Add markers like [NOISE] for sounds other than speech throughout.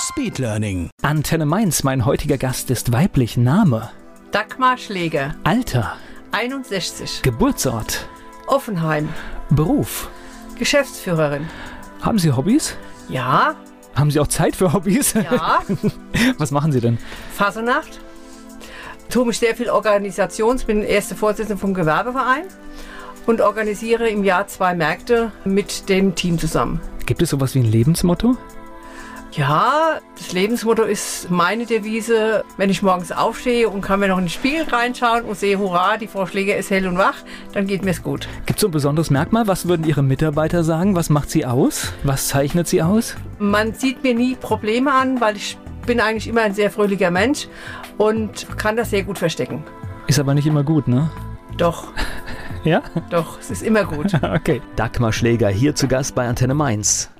Speedlearning. Antenne Mainz, mein heutiger Gast ist weiblich. Name, Dagmar Schläger, Alter, 61, Geburtsort, Offenheim, Beruf. Geschäftsführerin. Haben Sie Hobbys? Ja, Haben Sie auch Zeit für Hobbys? ja, [LAUGHS] Was machen Sie denn? Fasernacht. Tue mich sehr viel Organisations, bin erste Vorsitzende vom Gewerbeverein und organisiere im Jahr zwei Märkte mit dem Team zusammen. Gibt es sowas wie ein Lebensmotto? Ja, das Lebensmotto ist meine Devise, wenn ich morgens aufstehe und kann mir noch in den Spiegel reinschauen und sehe, hurra, die Frau Schläger ist hell und wach, dann geht mir's gut. Gibt es so ein besonderes Merkmal? Was würden Ihre Mitarbeiter sagen? Was macht sie aus? Was zeichnet sie aus? Man sieht mir nie Probleme an, weil ich bin eigentlich immer ein sehr fröhlicher Mensch und kann das sehr gut verstecken. Ist aber nicht immer gut, ne? Doch, Ja? doch, es ist immer gut. [LAUGHS] Okay. Dagmar Schläger hier zu Gast bei Antenne Mainz.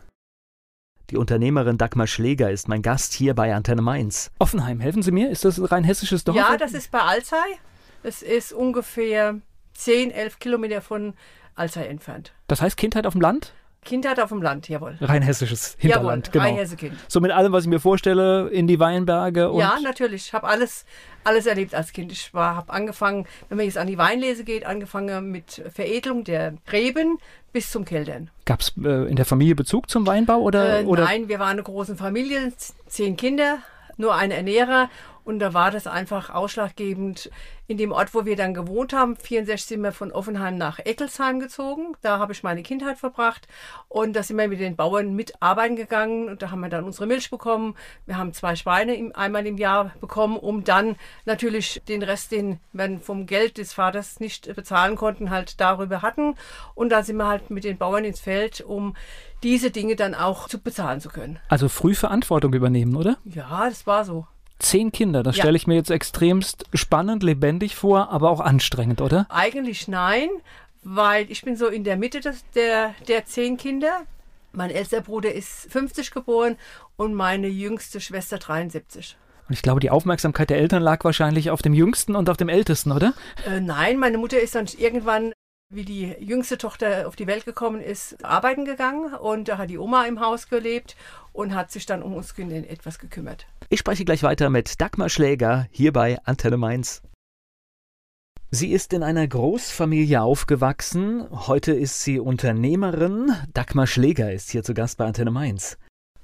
Die Unternehmerin Dagmar Schläger ist mein Gast hier bei Antenne Mainz. Offenheim, helfen Sie mir? Ist das ein rein hessisches Dorf? Ja, das ist bei Alzey. Das ist ungefähr 10, 11 Kilometer von Alzey entfernt. Das heißt Kindheit auf dem Land? Kindheit auf dem Land, jawohl. Rein hessisches Hinterland, jawohl, genau. Rheinhesse-Kind. So mit allem, was ich mir vorstelle, in die Weinberge und Ja, natürlich. Ich habe alles, alles erlebt als Kind. Ich habe angefangen, wenn man jetzt an die Weinlese geht, angefangen mit Veredelung der Reben bis zum Keltern. gab es äh, in der Familie Bezug zum Weinbau oder, Äh, oder Nein, wir waren eine große Familie, zehn Kinder, nur ein Ernährer. Und da war das einfach ausschlaggebend. In dem Ort, wo wir dann gewohnt haben, 64 sind wir von Offenheim nach Eckelsheim gezogen. Da habe ich meine Kindheit verbracht. Und da sind wir mit den Bauern mitarbeiten gegangen. Und da haben wir dann unsere Milch bekommen. Wir haben zwei Schweine im, einmal im Jahr bekommen, um dann natürlich den Rest, den wir vom Geld des Vaters nicht bezahlen konnten, halt darüber hatten. Und da sind wir halt mit den Bauern ins Feld, um diese Dinge dann auch zu bezahlen zu können. also früh Verantwortung übernehmen, oder? Ja, das war so. Zehn Kinder, das Ja. stelle ich mir jetzt extremst spannend, lebendig vor, aber auch anstrengend, oder? Eigentlich nein, weil ich bin so in der Mitte des, der, der zehn Kinder. Mein ältester Bruder ist 50 geboren und meine jüngste Schwester 73. Und ich glaube, die Aufmerksamkeit der Eltern lag wahrscheinlich auf dem Jüngsten und auf dem Ältesten, oder? Äh, nein, meine Mutter ist dann irgendwann, wie die jüngste Tochter auf die Welt gekommen ist, arbeiten gegangen und da hat die Oma im Haus gelebt und hat sich dann um uns etwas gekümmert. Ich spreche gleich weiter mit Dagmar Schläger hier bei Antenne Mainz. Sie ist in einer Großfamilie aufgewachsen. Heute ist sie Unternehmerin. Dagmar Schläger ist hier zu Gast bei Antenne Mainz.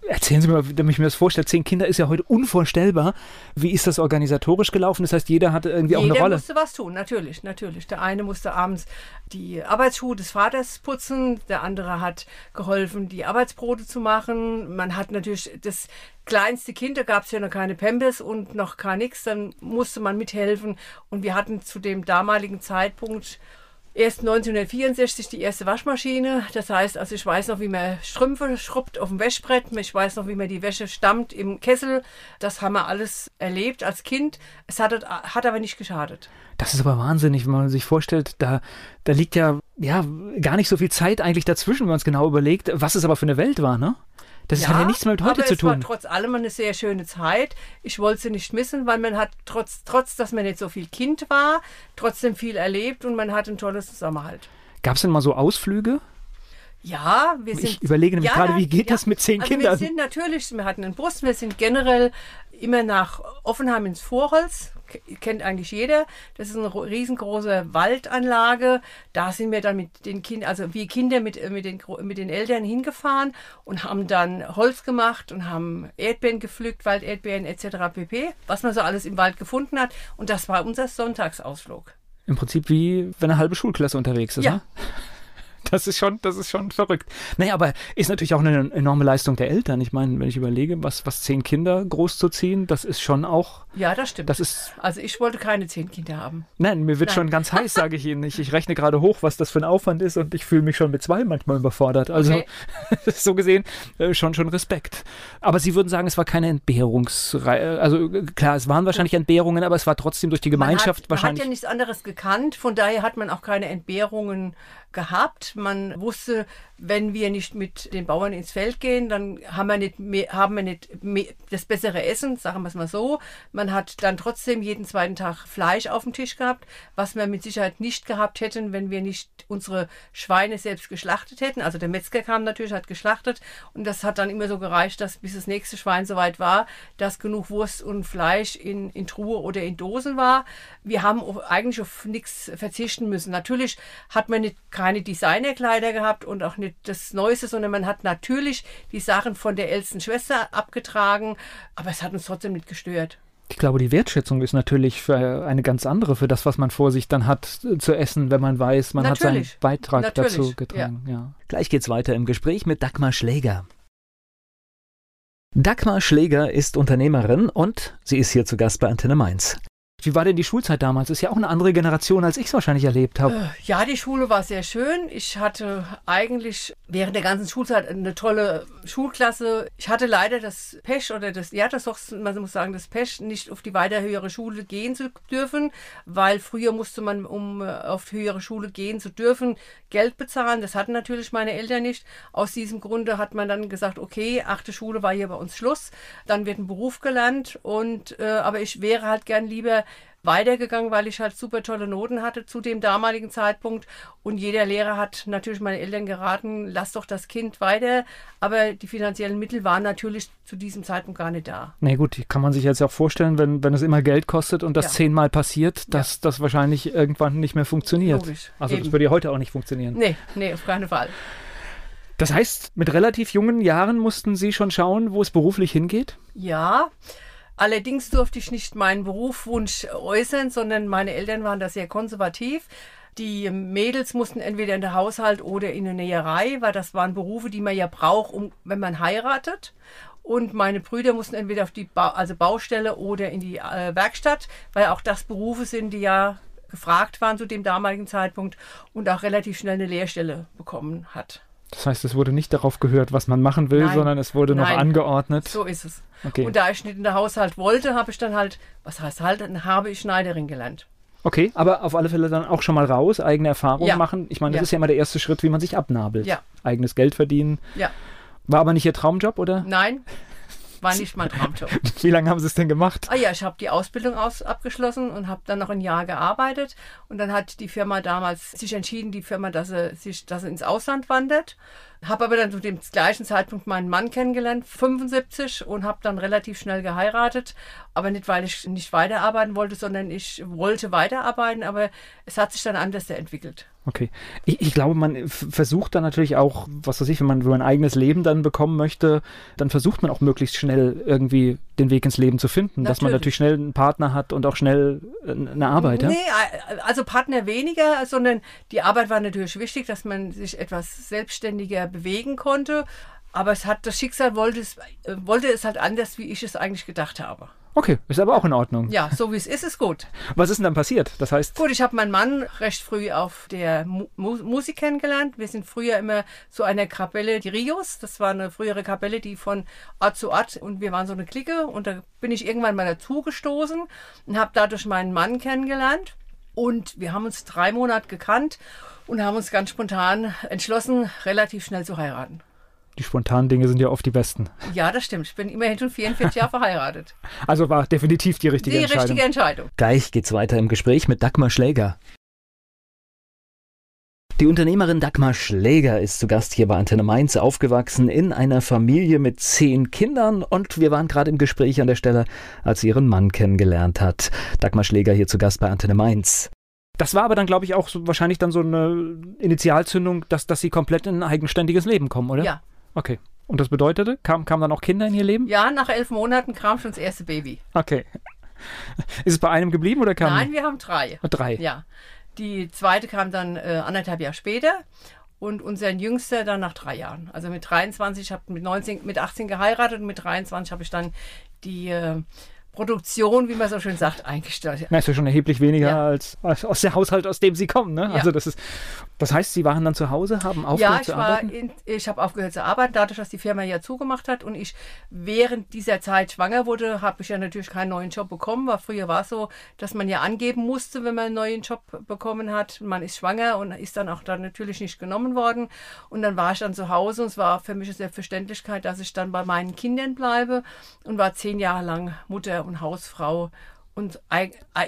Erzählen Sie mir mal, damit ich mir das vorstelle. Zehn Kinder ist ja heute unvorstellbar. Wie ist das organisatorisch gelaufen? Das heißt, jeder hatte irgendwie auch Jeder eine Rolle. musste was tun, natürlich, natürlich. Der eine musste abends die Arbeitsschuhe des Vaters putzen, der andere hat geholfen, die Arbeitsbrote zu machen. Man hat natürlich das kleinste Kind, da gab es ja noch keine Pampers und noch gar nichts, dann musste man mithelfen. Und wir hatten zu dem damaligen Zeitpunkt erst 1964 die erste Waschmaschine. Das heißt, also ich weiß noch, wie man Strümpfe schrubbt auf dem Wäschbrett. Ich weiß noch, wie man die Wäsche stammt im Kessel. Das haben wir alles erlebt als Kind. Es hat, hat aber nicht geschadet. Das ist aber wahnsinnig, wenn man sich vorstellt, da, da liegt ja, ja gar nicht so viel Zeit eigentlich dazwischen, wenn man es genau überlegt, was es aber für eine Welt war, ne? Das hat ja nichts mehr mit heute aber zu es war tun. trotz allem eine sehr schöne Zeit. Ich wollte sie nicht missen, weil man hat trotz, trotz, dass man nicht so viel Kind war, trotzdem viel erlebt und man hat ein tolles Zusammenhalt. Gab es denn mal so Ausflüge? Ja, wir sind. Ich überlege nämlich gerade, wie geht das mit zehn also Kindern? Wir sind natürlich, wir hatten einen Bus, wir sind generell immer nach Offenheim ins Vorholz. Kennt eigentlich jeder. Das ist eine ro- riesengroße Waldanlage. Da sind wir dann mit den Kindern, also wir Kinder mit, äh, mit, den, mit den Eltern hingefahren und haben dann Holz gemacht und haben Erdbeeren gepflückt, Walderdbeeren etc. pp. Was man so alles im Wald gefunden hat. Und das war unser Sonntagsausflug. Im Prinzip wie wenn eine halbe Schulklasse unterwegs ist, Ja. ne? Das ist schon, das ist schon verrückt. Naja, aber ist natürlich auch eine enorme Leistung der Eltern. Ich meine, wenn ich überlege, was, was zehn Kinder großzuziehen, das ist schon auch. Ja, das stimmt. Das ist. Also ich wollte keine zehn Kinder haben. Nein, mir wird Nein. schon ganz heiß, sage ich Ihnen. Ich, ich rechne gerade hoch, was das für ein Aufwand ist und ich fühle mich schon mit zwei manchmal überfordert. Also Okay. [LAUGHS] so gesehen äh, schon schon Respekt. Aber Sie würden sagen, es war keine Entbehrungsreihe. Also äh, klar, es waren wahrscheinlich Entbehrungen, aber es war trotzdem durch die Gemeinschaft man hat, wahrscheinlich. Man hat ja nichts anderes gekannt, von daher hat man auch keine Entbehrungen gehabt. Man wusste, wenn wir nicht mit den Bauern ins Feld gehen, dann haben wir nicht, mehr, haben wir nicht mehr, das bessere Essen, sagen wir es mal so. Man hat dann trotzdem jeden zweiten Tag Fleisch auf dem Tisch gehabt, was wir mit Sicherheit nicht gehabt hätten, wenn wir nicht unsere Schweine selbst geschlachtet hätten. Also der Metzger kam natürlich, hat geschlachtet und das hat dann immer so gereicht, dass bis das nächste Schwein soweit war, dass genug Wurst und Fleisch in, in Truhe oder in Dosen war. Wir haben eigentlich auf nichts verzichten müssen. Natürlich hat man nicht keine Designerkleider gehabt und auch nicht das Neueste, sondern man hat natürlich die Sachen von der ältesten Schwester abgetragen, aber es hat uns trotzdem nicht gestört. Ich glaube, die Wertschätzung ist natürlich für eine ganz andere, für das, was man vor sich dann hat äh, zu essen, wenn man weiß, man hat seinen Natürlich. Beitrag Natürlich, dazu getragen. Ja. Gleich geht's weiter im Gespräch mit Dagmar Schläger. Dagmar Schläger ist Unternehmerin und sie ist hier zu Gast bei Antenne Mainz. Wie war denn die Schulzeit damals? Ist ja auch eine andere Generation, als ich es wahrscheinlich erlebt habe. Ja, die Schule war sehr schön. Ich hatte eigentlich während der ganzen Schulzeit eine tolle Schulklasse. Ich hatte leider das Pech oder das, ja, das doch, man muss sagen, das Pech, nicht auf die weiter höhere Schule gehen zu dürfen, weil früher musste man, um äh, auf die höhere Schule gehen zu dürfen, Geld bezahlen. Das hatten natürlich meine Eltern nicht. Aus diesem Grunde hat man dann gesagt, okay, achte Schule war hier bei uns Schluss. Dann wird ein Beruf gelernt und, äh, aber ich wäre halt gern lieber weitergegangen, weil ich halt super tolle Noten hatte zu dem damaligen Zeitpunkt. Und jeder Lehrer hat natürlich meine Eltern geraten, lass doch das Kind weiter. Aber die finanziellen Mittel waren natürlich zu diesem Zeitpunkt gar nicht da. Na nee, gut, kann man sich jetzt auch vorstellen, wenn, wenn es immer Geld kostet und das Ja. zehnmal passiert, dass das wahrscheinlich irgendwann nicht mehr funktioniert. Logisch, Also das eben. würde ja heute auch nicht funktionieren. Nee, nee, auf keinen Fall. Das heißt, mit relativ jungen Jahren mussten Sie schon schauen, wo es beruflich hingeht? Ja, allerdings durfte ich nicht meinen Berufswunsch äußern, sondern meine Eltern waren da sehr konservativ. Die Mädels mussten entweder in der Haushalt oder in der Näherei, weil das waren Berufe, die man ja braucht, um, wenn man heiratet. Und meine Brüder mussten entweder auf die ba also Baustelle oder in die äh, Werkstatt, weil auch das Berufe sind, die ja gefragt waren zu dem damaligen Zeitpunkt und auch relativ schnell eine Lehrstelle bekommen hat. Das heißt, es wurde nicht darauf gehört, was man machen will, Nein. sondern es wurde noch Nein. angeordnet. So ist es. Okay. Und da ich nicht in der Haushalt wollte, habe ich dann halt, was heißt halt, dann habe ich Schneiderin gelernt. Okay, aber auf alle Fälle dann auch schon mal raus, eigene Erfahrungen Ja. machen. Ich meine, das Ja. ist ja immer der erste Schritt, wie man sich abnabelt. Ja. Eigenes Geld verdienen. Ja. War aber nicht Ihr Traumjob, oder? Nein, war nicht mein Traumjob. [LAUGHS] Wie lange haben Sie es denn gemacht? Ah ja, ich habe die Ausbildung aus, abgeschlossen und habe dann noch ein Jahr gearbeitet. Und dann hat die Firma damals sich entschieden, die Firma, dass sie, sich, dass sie ins Ausland wandert. Habe aber dann zu dem gleichen Zeitpunkt meinen Mann kennengelernt, 75, und habe dann relativ schnell geheiratet. Aber nicht, weil ich nicht weiterarbeiten wollte, sondern ich wollte weiterarbeiten, aber es hat sich dann anders entwickelt. Okay. Ich, ich glaube, man versucht dann natürlich auch, was weiß ich, wenn man, wenn man ein eigenes Leben dann bekommen möchte, dann versucht man auch möglichst schnell irgendwie den Weg ins Leben zu finden, dass man natürlich Natürlich. schnell einen Partner hat und auch schnell äh, eine Arbeit. ja? Nee, äh, also Partner weniger, sondern die Arbeit war natürlich wichtig, dass man sich etwas selbstständiger bewegen konnte. Aber es hat, das Schicksal wollte es, äh, wollte es halt anders, wie ich es eigentlich gedacht habe. Okay, ist aber auch in Ordnung. Ja, so wie es ist, ist gut. Was ist denn dann passiert? Das heißt, Gut, ich habe meinen Mann recht früh auf der Mu Mu Musik kennengelernt. Wir sind früher immer zu einer Kapelle, die Rios. Das war eine frühere Kapelle, die von Ort zu Ort und wir waren so eine Clique und da bin ich irgendwann mal dazu gestoßen und habe dadurch meinen Mann kennengelernt. Und wir haben uns drei Monate gekannt und haben uns ganz spontan entschlossen, relativ schnell zu heiraten. Die spontanen Dinge sind ja oft die besten. Ja, das stimmt. Ich bin immerhin schon 44 Jahre verheiratet. [LAUGHS] Also war definitiv die Die richtige Entscheidung. richtige Entscheidung. Gleich geht's weiter im Gespräch mit Dagmar Schläger. Die Unternehmerin Dagmar Schläger ist zu Gast hier bei Antenne Mainz, aufgewachsen in einer Familie mit zehn Kindern und wir waren gerade im Gespräch an der Stelle, als sie ihren Mann kennengelernt hat. Dagmar Schläger hier zu Gast bei Antenne Mainz. Das war aber dann, glaube ich, auch so, wahrscheinlich dann so eine Initialzündung, dass, dass sie komplett in ein eigenständiges Leben kommen, oder? Ja. Okay. Und das bedeutete, kamen kam dann auch Kinder in ihr Leben? Ja, nach elf Monaten kam schon das erste Baby. Okay. Ist es bei einem geblieben oder kam Nein, wir haben drei. drei? Ja. Die zweite kam dann äh, anderthalb Jahre später. und unseren Jüngster dann nach drei Jahren. Also mit 23, ich habe mit 19, mit 18 geheiratet und mit 23 habe ich dann die äh, Produktion, wie man so schön sagt, eingestellt. Na, ist ja schon erheblich weniger ja. als, als, aus dem Haushalt, aus dem Sie kommen. Ne? Ja. Also das ist, das heißt, Sie waren dann zu Hause, haben aufgehört ja, ich zu arbeiten? In, ich habe aufgehört zu arbeiten, dadurch, dass die Firma ja zugemacht hat und ich während dieser Zeit schwanger wurde, habe ich ja natürlich keinen neuen Job bekommen, weil früher war es so, dass man ja angeben musste, wenn man einen neuen Job bekommen hat. Man ist schwanger und ist dann auch dann natürlich nicht genommen worden. Und dann war ich dann zu Hause und es war für mich eine Selbstverständlichkeit, dass ich dann bei meinen Kindern bleibe und war zehn Jahre lang Mutter und Hausfrau und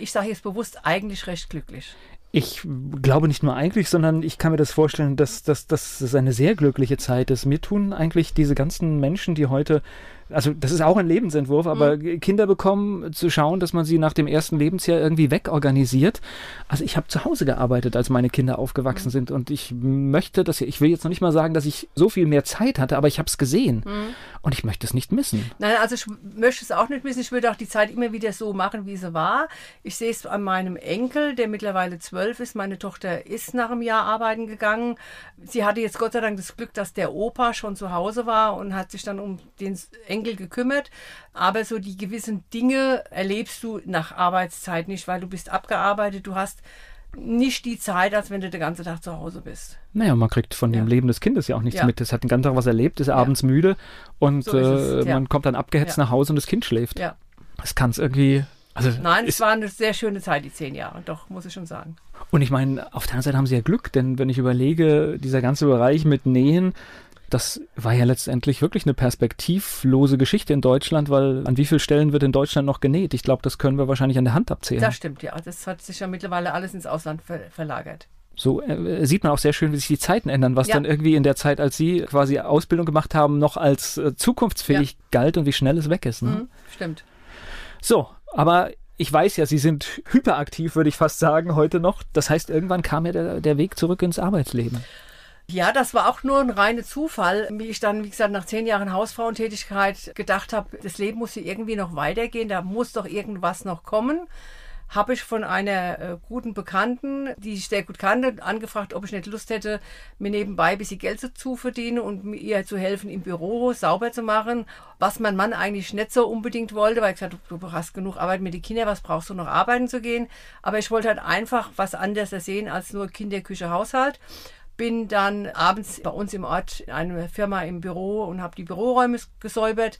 ich sage jetzt bewusst eigentlich recht glücklich. Ich glaube nicht nur eigentlich, sondern ich kann mir das vorstellen, dass, dass, es eine sehr glückliche Zeit ist. Mir tun eigentlich diese ganzen Menschen, die heute also das ist auch ein Lebensentwurf, aber mhm. Kinder bekommen, zu schauen, dass man sie nach dem ersten Lebensjahr irgendwie wegorganisiert. Also ich habe zu Hause gearbeitet, als meine Kinder aufgewachsen mhm. sind und ich möchte das, ich will jetzt noch nicht mal sagen, dass ich so viel mehr Zeit hatte, aber ich habe es gesehen mhm. und ich möchte es nicht missen. Nein, also ich möchte es auch nicht missen. Ich würde auch die Zeit immer wieder so machen, wie sie war. Ich sehe es an meinem Enkel, der mittlerweile zwölf ist. Meine Tochter ist nach einem Jahr arbeiten gegangen. Sie hatte jetzt Gott sei Dank das Glück, dass der Opa schon zu Hause war und hat sich dann um den Enkel Enkel gekümmert, aber so die gewissen Dinge erlebst du nach Arbeitszeit nicht, weil du bist abgearbeitet, du hast nicht die Zeit, als wenn du den ganzen Tag zu Hause bist. Naja, man kriegt von ja. dem Leben des Kindes ja auch nichts ja. mit. Es hat den ganzen Tag was erlebt, ist ja. abends müde und so äh, man kommt dann abgehetzt nach Hause und das Kind schläft. Ja. Das kann es irgendwie. Also Nein, es war eine sehr schöne Zeit, die zehn Jahre, doch, muss ich schon sagen. Und ich meine, auf der anderen Seite haben sie ja Glück, denn wenn ich überlege, dieser ganze Bereich mit Nähen, das war ja letztendlich wirklich eine perspektivlose Geschichte in Deutschland, weil an wie vielen Stellen wird in Deutschland noch genäht? Ich glaube, das können wir wahrscheinlich an der Hand abzählen. Das stimmt, ja. Das hat sich ja mittlerweile alles ins Ausland ver verlagert. So äh, sieht man auch sehr schön, wie sich die Zeiten ändern, was ja. dann irgendwie in der Zeit, als Sie quasi Ausbildung gemacht haben, noch als äh, zukunftsfähig ja. galt und wie schnell es weg ist. Ne? Mhm, stimmt. So, aber ich weiß ja, Sie sind hyperaktiv, würde ich fast sagen, heute noch. Das heißt, irgendwann kam ja der, der Weg zurück ins Arbeitsleben. Ja, das war auch nur ein reiner Zufall, wie ich dann, wie gesagt, nach zehn Jahren Hausfrauentätigkeit gedacht habe, das Leben muss hier irgendwie noch weitergehen, da muss doch irgendwas noch kommen. Habe ich von einer äh, guten Bekannten, die ich sehr gut kannte, angefragt, ob ich nicht Lust hätte, mir nebenbei ein bisschen Geld zu verdienen und ihr zu helfen, im Büro sauber zu machen, was mein Mann eigentlich nicht so unbedingt wollte, weil ich gesagt habe, du hast genug Arbeit mit den Kindern, was brauchst du noch arbeiten zu gehen? Aber ich wollte halt einfach was anderes sehen als nur Kinderküche, Haushalt bin dann abends bei uns im Ort in einer Firma im Büro und habe die Büroräume gesäubert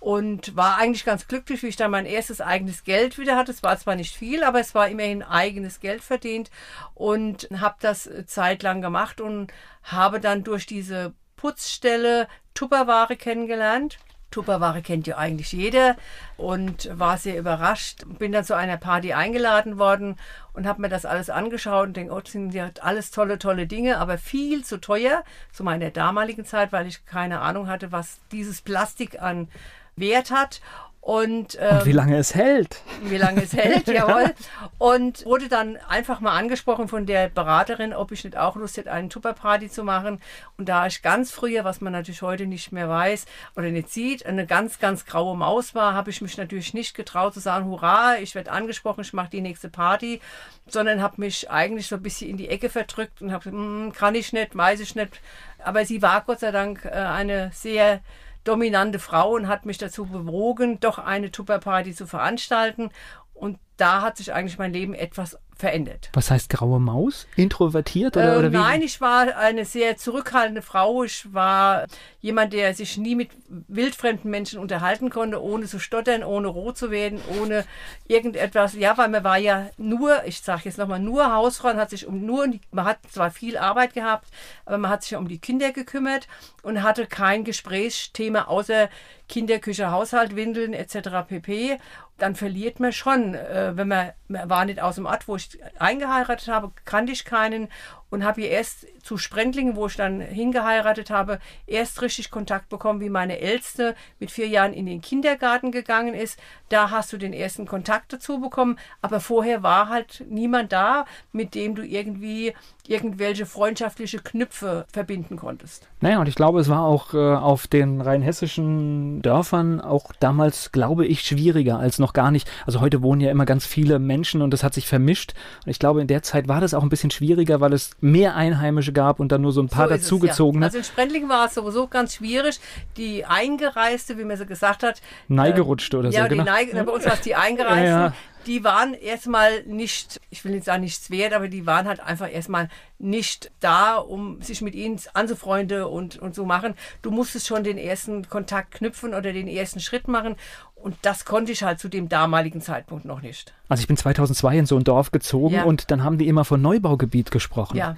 und war eigentlich ganz glücklich, wie ich dann mein erstes eigenes Geld wieder hatte. Es war zwar nicht viel, aber es war immerhin eigenes Geld verdient und habe das zeitlang gemacht und habe dann durch diese Putzstelle Tupperware kennengelernt. Tupperware kennt ja eigentlich jeder und war sehr überrascht. Bin dann zu einer Party eingeladen worden und habe mir das alles angeschaut und denke, oh, das sind ja alles tolle, tolle Dinge, aber viel zu teuer zu meiner damaligen Zeit, weil ich keine Ahnung hatte, was dieses Plastik an Wert hat. Und, ähm, und, wie lange es hält. Wie lange es hält, [LAUGHS] jawohl. Und wurde dann einfach mal angesprochen von der Beraterin, ob ich nicht auch Lust hätte, einen Tupperparty zu machen. Und da ich ganz früher, was man natürlich heute nicht mehr weiß oder nicht sieht, eine ganz, ganz graue Maus war, habe ich mich natürlich nicht getraut zu sagen, hurra, ich werde angesprochen, ich mache die nächste Party, sondern habe mich eigentlich so ein bisschen in die Ecke verdrückt und habe gesagt, hm, kann ich nicht, weiß ich nicht. Aber sie war Gott sei Dank äh, eine sehr dominante Frau und hat mich dazu bewogen, doch eine Tupperparty zu veranstalten. Und da hat sich eigentlich mein Leben etwas verändert. Was heißt graue Maus? Introvertiert oder, äh, oder wie? Nein, ich war eine sehr zurückhaltende Frau. Ich war jemand, der sich nie mit wildfremden Menschen unterhalten konnte, ohne zu stottern, ohne rot zu werden, ohne irgendetwas. Ja, weil man war ja nur, ich sage jetzt nochmal, nur Hausfrau und hat sich um nur, man hat zwar viel Arbeit gehabt, aber man hat sich um die Kinder gekümmert und hatte kein Gesprächsthema außer Kinderküche, Haushalt, Windeln etc. pp dann verliert man schon, äh, wenn man, man war nicht aus dem Ort, wo ich eingeheiratet habe, kannte ich keinen und habe hier erst zu Sprendlingen, wo ich dann hingeheiratet habe, erst richtig Kontakt bekommen, wie meine Älteste mit vier Jahren in den Kindergarten gegangen ist. Da hast du den ersten Kontakt dazu bekommen, aber vorher war halt niemand da, mit dem du irgendwie irgendwelche freundschaftliche Knüpfe verbinden konntest. Naja, und ich glaube, es war auch äh, auf den rheinhessischen Dörfern auch damals, glaube ich, schwieriger als noch gar nicht. Also heute wohnen ja immer ganz viele Menschen und das hat sich vermischt. Und ich glaube, in der Zeit war das auch ein bisschen schwieriger, weil es mehr Einheimische gab und dann nur so ein paar So dazugezogene. Ja. Also in Sprendlingen war es sowieso ganz schwierig. Die Eingereiste, wie man so gesagt hat. Neigerutschte oder so, Ja, genau. Neige, bei uns war es die Eingereisten. [LAUGHS] Ja, ja. Die waren erstmal nicht, ich will nicht sagen nichts wert, aber die waren halt einfach erstmal nicht da, um sich mit ihnen anzufreunden und, und so machen. Du musstest schon den ersten Kontakt knüpfen oder den ersten Schritt machen. Und das konnte ich halt zu dem damaligen Zeitpunkt noch nicht. Also ich bin 2002 in so ein Dorf gezogen Ja. und dann haben die immer von Neubaugebiet gesprochen. Ja.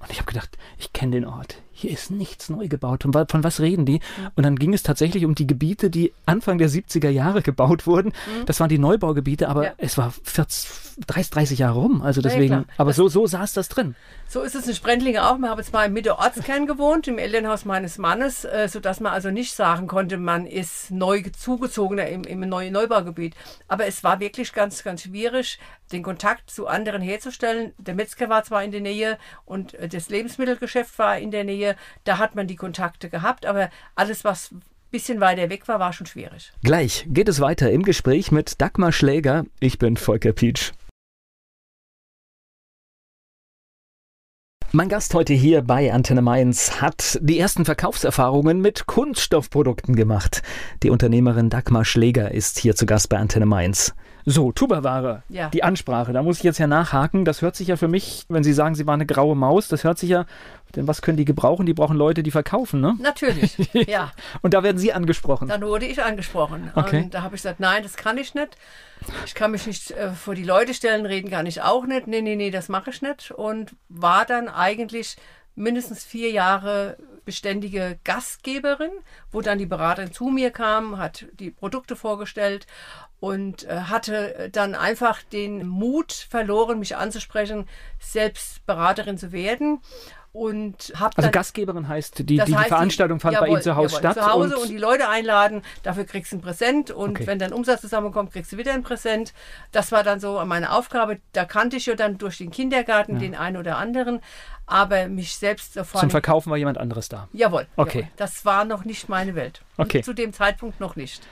Und ich habe gedacht, ich kenne den Ort. Hier ist nichts neu gebaut. Und wa- von was reden die? Mhm. Und dann ging es tatsächlich um die Gebiete, die Anfang der 70er Jahre gebaut wurden. Das waren die Neubaugebiete, aber Mhm. Ja. es war 40, 30, 30 Jahre rum. Also Ja, ja, deswegen, klar. aber so, so saß das drin. So ist es in Sprendlinge auch. Wir haben jetzt mal im Mitte-Ortskern gewohnt, im Elternhaus meines Mannes, äh, sodass man also nicht sagen konnte, man ist neu zugezogener im, im neuen Neubaugebiet. Aber es war wirklich ganz, ganz schwierig, den Kontakt zu anderen herzustellen. Der Metzger war zwar in der Nähe und äh, das Lebensmittelgeschäft war in der Nähe. Da hat man die Kontakte gehabt, aber alles, was ein bisschen weiter weg war, war schon schwierig. Gleich geht es weiter im Gespräch mit Dagmar Schläger. Ich bin Volker Pietsch. Mein Gast heute hier bei Antenne Mainz hat die ersten Verkaufserfahrungen mit Kunststoffprodukten gemacht. Die Unternehmerin Dagmar Schläger ist hier zu Gast bei Antenne Mainz. So, Tupperware, Ja. die Ansprache, da muss ich jetzt ja nachhaken. Das hört sich ja für mich, wenn Sie sagen, Sie waren eine graue Maus, das hört sich ja, denn was können die gebrauchen? Die brauchen Leute, die verkaufen, ne? Natürlich, [LAUGHS] ja. Und da werden Sie angesprochen. Dann wurde ich angesprochen. Okay. Und da habe ich gesagt, nein, das kann ich nicht. Ich kann mich nicht äh, vor die Leute stellen, reden kann ich auch nicht. Nee, nee, nee, das mache ich nicht. Und war dann eigentlich mindestens vier Jahre beständige Gastgeberin, wo dann die Beraterin zu mir kam, hat die Produkte vorgestellt und äh, hatte dann einfach den Mut verloren, mich anzusprechen, selbst Beraterin zu werden. Und habe Also Gastgeberin heißt, die, die, das die heißt, Veranstaltung fand bei jawohl, Ihnen zu Hause jawohl, statt. Zu Hause und, die Leute einladen, dafür kriegst du ein Präsent und Okay. wenn dann Umsatz zusammenkommt, kriegst du wieder ein Präsent. Das war dann so meine Aufgabe. Da kannte ich ja dann durch den Kindergarten den einen oder anderen, aber mich selbst davon. zum Verkaufen war jemand anderes da. Jawohl, Okay. jawohl. Das war noch nicht meine Welt. Okay. Zu dem Zeitpunkt noch nicht.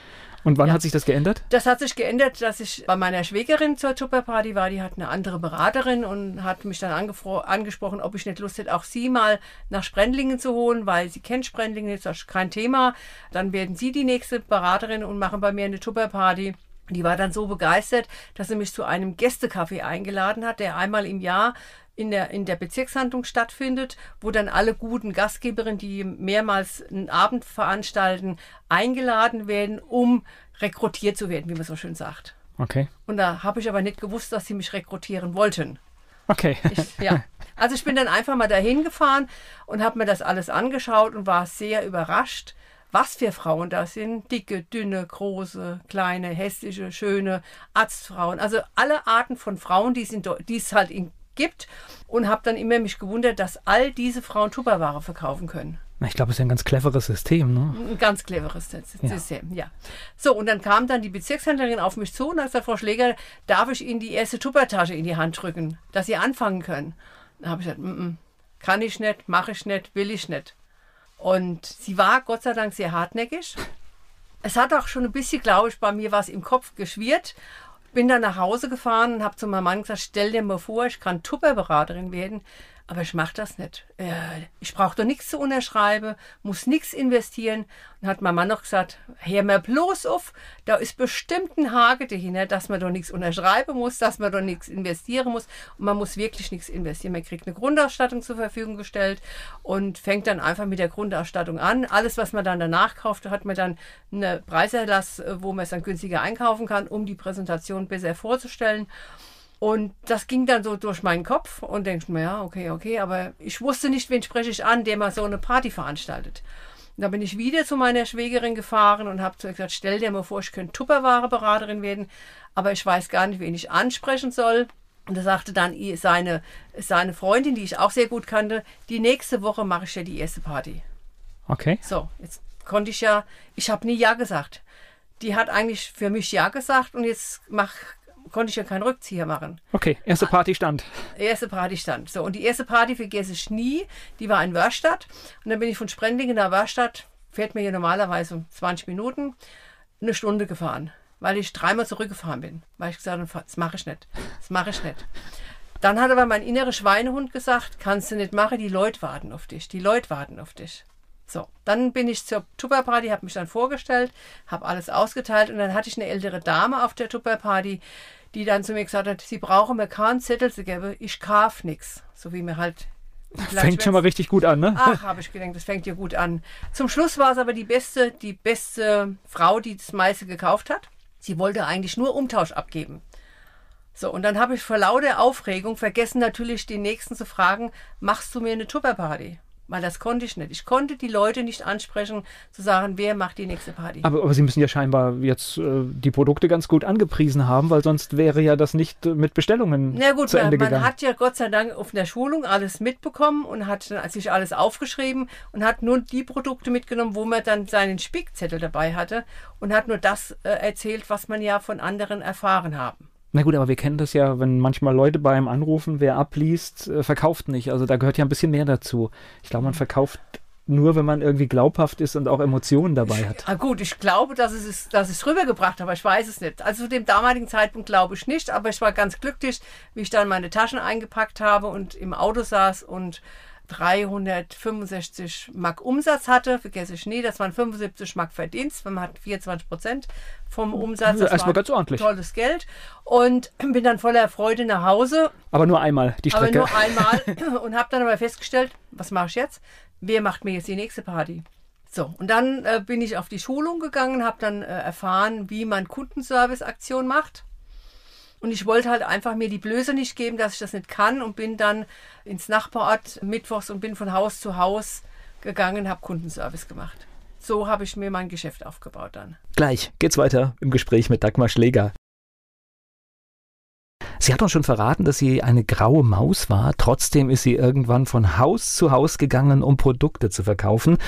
Und wann Ja. hat sich das geändert? Das hat sich geändert, dass ich bei meiner Schwägerin zur Tupperparty war. Die hat eine andere Beraterin und hat mich dann angesprochen, ob ich nicht Lust hätte, auch sie mal nach Sprendlingen zu holen, weil sie kennt Sprendlingen, ist das kein Thema. Dann werden sie die nächste Beraterin und machen bei mir eine Tupperparty. Die war dann so begeistert, dass sie mich zu einem Gästecafé eingeladen hat, der einmal im Jahr in der, in der Bezirkshandlung stattfindet, wo dann alle guten Gastgeberinnen, die mehrmals einen Abend veranstalten, eingeladen werden, um rekrutiert zu werden, wie man so schön sagt. Okay. Und da habe ich aber nicht gewusst, dass sie mich rekrutieren wollten. Okay. Ich, ja. Also ich bin dann einfach mal dahin gefahren und habe mir das alles angeschaut und war sehr überrascht, was für Frauen das sind. Dicke, dünne, große, kleine, hässliche, schöne Arztfrauen. Also alle Arten von Frauen, die es, in, die es halt in, gibt. Und habe dann immer mich gewundert, dass all diese Frauen Tupperware verkaufen können. Ich glaube, es ist ja ein ganz cleveres System. Ne? Ein ganz cleveres System, ja. So, und dann kam dann die Bezirkshändlerin auf mich zu und hat gesagt, Frau Schläger, darf ich Ihnen die erste Tuppertasche in die Hand drücken, dass Sie anfangen können? Dann habe ich gesagt, mm -mm, kann ich nicht, mache ich nicht, will ich nicht. Und sie war Gott sei Dank sehr hartnäckig. Es hat auch schon ein bisschen, glaube ich, bei mir was im Kopf geschwirrt. Bin dann nach Hause gefahren und habe zu meinem Mann gesagt, stell dir mal vor, ich kann Tupperberaterin werden, aber ich mache das nicht. Äh, ich brauche doch nichts zu unterschreiben, muss nichts investieren. Und hat mein Mann noch gesagt, hör mir bloß auf, da ist bestimmt ein Hake dahinter, dass man doch nichts unterschreiben muss, dass man doch nichts investieren muss. Und man muss wirklich nichts investieren. Man kriegt eine Grundausstattung zur Verfügung gestellt und fängt dann einfach mit der Grundausstattung an. Alles, was man dann danach kauft, hat man dann eine Preiserlass, wo man es dann günstiger einkaufen kann, um die Präsentation besser vorzustellen. Und das ging dann so durch meinen Kopf und denkst mir, ja, okay, okay, aber ich wusste nicht, wen spreche ich an, der mal so eine Party veranstaltet. Und da bin ich wieder zu meiner Schwägerin gefahren und habe zu ihr gesagt, stell dir mal vor, ich könnte Tupperware-Beraterin werden, aber ich weiß gar nicht, wen ich ansprechen soll. Und da sagte dann seine, seine Freundin, die ich auch sehr gut kannte, die nächste Woche mache ich ja die erste Party. Okay. So, jetzt konnte ich ja, ich habe nie Ja gesagt. Die hat eigentlich für mich Ja gesagt und jetzt mach, konnte ich ja keinen Rückzieher machen. Okay, erste Party stand. Erste Party stand. So, und die erste Party vergesse ich nie. Die war in Wörstadt. Und dann bin ich von Sprendlingen nach Wörstadt, fährt mir hier normalerweise um 20 Minuten, eine Stunde gefahren. Weil ich dreimal zurückgefahren bin. Weil ich gesagt habe, das mache ich nicht. Das mache ich nicht. Dann hat aber mein innerer Schweinehund gesagt, kannst du nicht machen, die Leute warten auf dich, die Leute warten auf dich. So, dann bin ich zur Tupperparty, habe mich dann vorgestellt, habe alles ausgeteilt und dann hatte ich eine ältere Dame auf der Tupperparty, die dann zu mir gesagt hat, sie brauchen mir keinen Zettel zu geben, ich kauf nichts. So wie mir halt. Fängt schon mal richtig gut an, ne? Ach, habe ich gedacht, das fängt ja gut an. Zum Schluss war es aber die beste, die beste Frau, die das meiste gekauft hat. Sie wollte eigentlich nur Umtausch abgeben. So, und dann habe ich vor lauter Aufregung vergessen, natürlich die Nächsten zu fragen, machst du mir eine Tupperparty? Weil das konnte ich nicht. Ich konnte die Leute nicht ansprechen, zu sagen, wer macht die nächste Party. Aber, aber Sie müssen ja scheinbar jetzt äh, die Produkte ganz gut angepriesen haben, weil sonst wäre ja das nicht äh, mit Bestellungen Na gut, zu Ende man, gegangen. man hat ja Gott sei Dank auf der Schulung alles mitbekommen und hat dann sich alles aufgeschrieben und hat nur die Produkte mitgenommen, wo man dann seinen Spickzettel dabei hatte und hat nur das äh, erzählt, was man ja von anderen erfahren haben. Na gut, aber wir kennen das ja, wenn manchmal Leute bei einem anrufen, wer abliest, äh, verkauft nicht. Also da gehört ja ein bisschen mehr dazu. Ich glaube, man verkauft nur, wenn man irgendwie glaubhaft ist und auch Emotionen dabei hat. Ah gut, ich glaube, dass es, ist, dass ich es rübergebracht habe, aber ich weiß es nicht. Also zu dem damaligen Zeitpunkt glaube ich nicht, aber ich war ganz glücklich, wie ich dann meine Taschen eingepackt habe und im Auto saß und 365 Mark Umsatz hatte, vergesse ich nie, das waren 75 Mark Verdienst, man hat 24 Prozent vom Umsatz. Das Erstmal ganz ordentlich. Tolles Geld und [CLEARS THROAT] bin dann voller Freude nach Hause, Aber nur einmal die aber Strecke. nur einmal [CLEARS THROAT] und habe dann aber festgestellt, was mache ich jetzt? Wer macht mir jetzt die nächste Party? So, und dann äh, bin ich auf die Schulung gegangen, habe dann äh, erfahren, wie man Kundenservice-Aktion macht. Und ich wollte halt einfach mir die Blöße nicht geben, dass ich das nicht kann und bin dann ins Nachbarort mittwochs und bin von Haus zu Haus gegangen, habe Kundenservice gemacht. So habe ich mir mein Geschäft aufgebaut dann. Gleich geht's weiter im Gespräch mit Dagmar Schläger. Sie hat uns schon verraten, dass sie eine graue Maus war. Trotzdem ist sie irgendwann von Haus zu Haus gegangen, um Produkte zu verkaufen.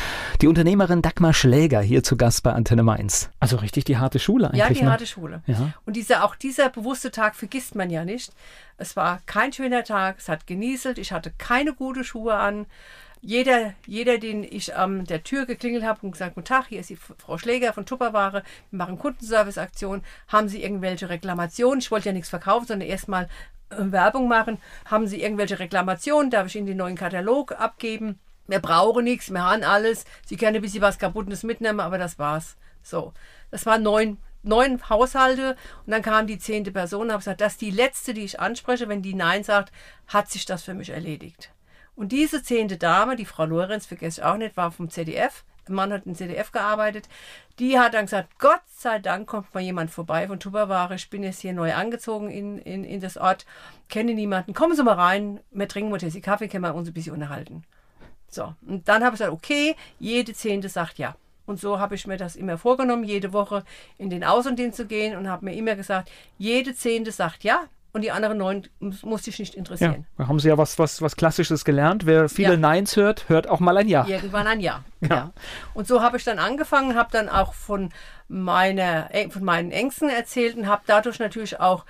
Die Unternehmerin Dagmar Schläger hier zu Gast bei Antenne Mainz. Also richtig die harte Schule eigentlich. Ja, die ne? harte Schule. Ja. Und dieser, auch dieser bewusste Tag vergisst man ja nicht. Es war kein schöner Tag, es hat genieselt, ich hatte keine gute Schuhe an. Jeder, jeder, den ich an der Tür geklingelt habe und gesagt, guten Tag, hier ist die Frau Schläger von Tupperware, wir machen Kundenservice-Aktion, haben Sie irgendwelche Reklamationen? Ich wollte ja nichts verkaufen, sondern erstmal äh, Werbung machen. Haben Sie irgendwelche Reklamationen? Darf ich Ihnen den neuen Katalog abgeben? Wir brauchen nichts, wir haben alles. Sie können ein bisschen was Kaputtes mitnehmen, aber das war's. So, das waren neun, neun Haushalte und dann kam die zehnte Person und habe gesagt, das ist die letzte, die ich anspreche. Wenn die Nein sagt, hat sich das für mich erledigt. Und diese zehnte Dame, die Frau Lorenz, vergesse ich auch nicht, war vom ZDF. Der Mann hat im ZDF gearbeitet. Die hat dann gesagt, Gott sei Dank kommt mal jemand vorbei von Tupperware. Ich bin jetzt hier neu angezogen in, in, in das Ort, kenne niemanden. Kommen Sie mal rein, wir trinken mal Tessie Kaffee, können wir uns ein bisschen unterhalten. So, und dann habe ich gesagt, okay, jede Zehnte sagt ja. Und so habe ich mir das immer vorgenommen, jede Woche in den Außendienst zu gehen und habe mir immer gesagt, jede Zehnte sagt ja und die anderen neun muss, dich nicht Ja, interessieren. da haben Sie ja was, was, was Klassisches gelernt. Wer viele Ja. Neins hört, hört auch mal ein Ja. Irgendwann ein Ja. Ja. ja. Und so habe ich dann angefangen, habe dann auch von, meiner, von meinen Ängsten erzählt und habe dadurch natürlich auch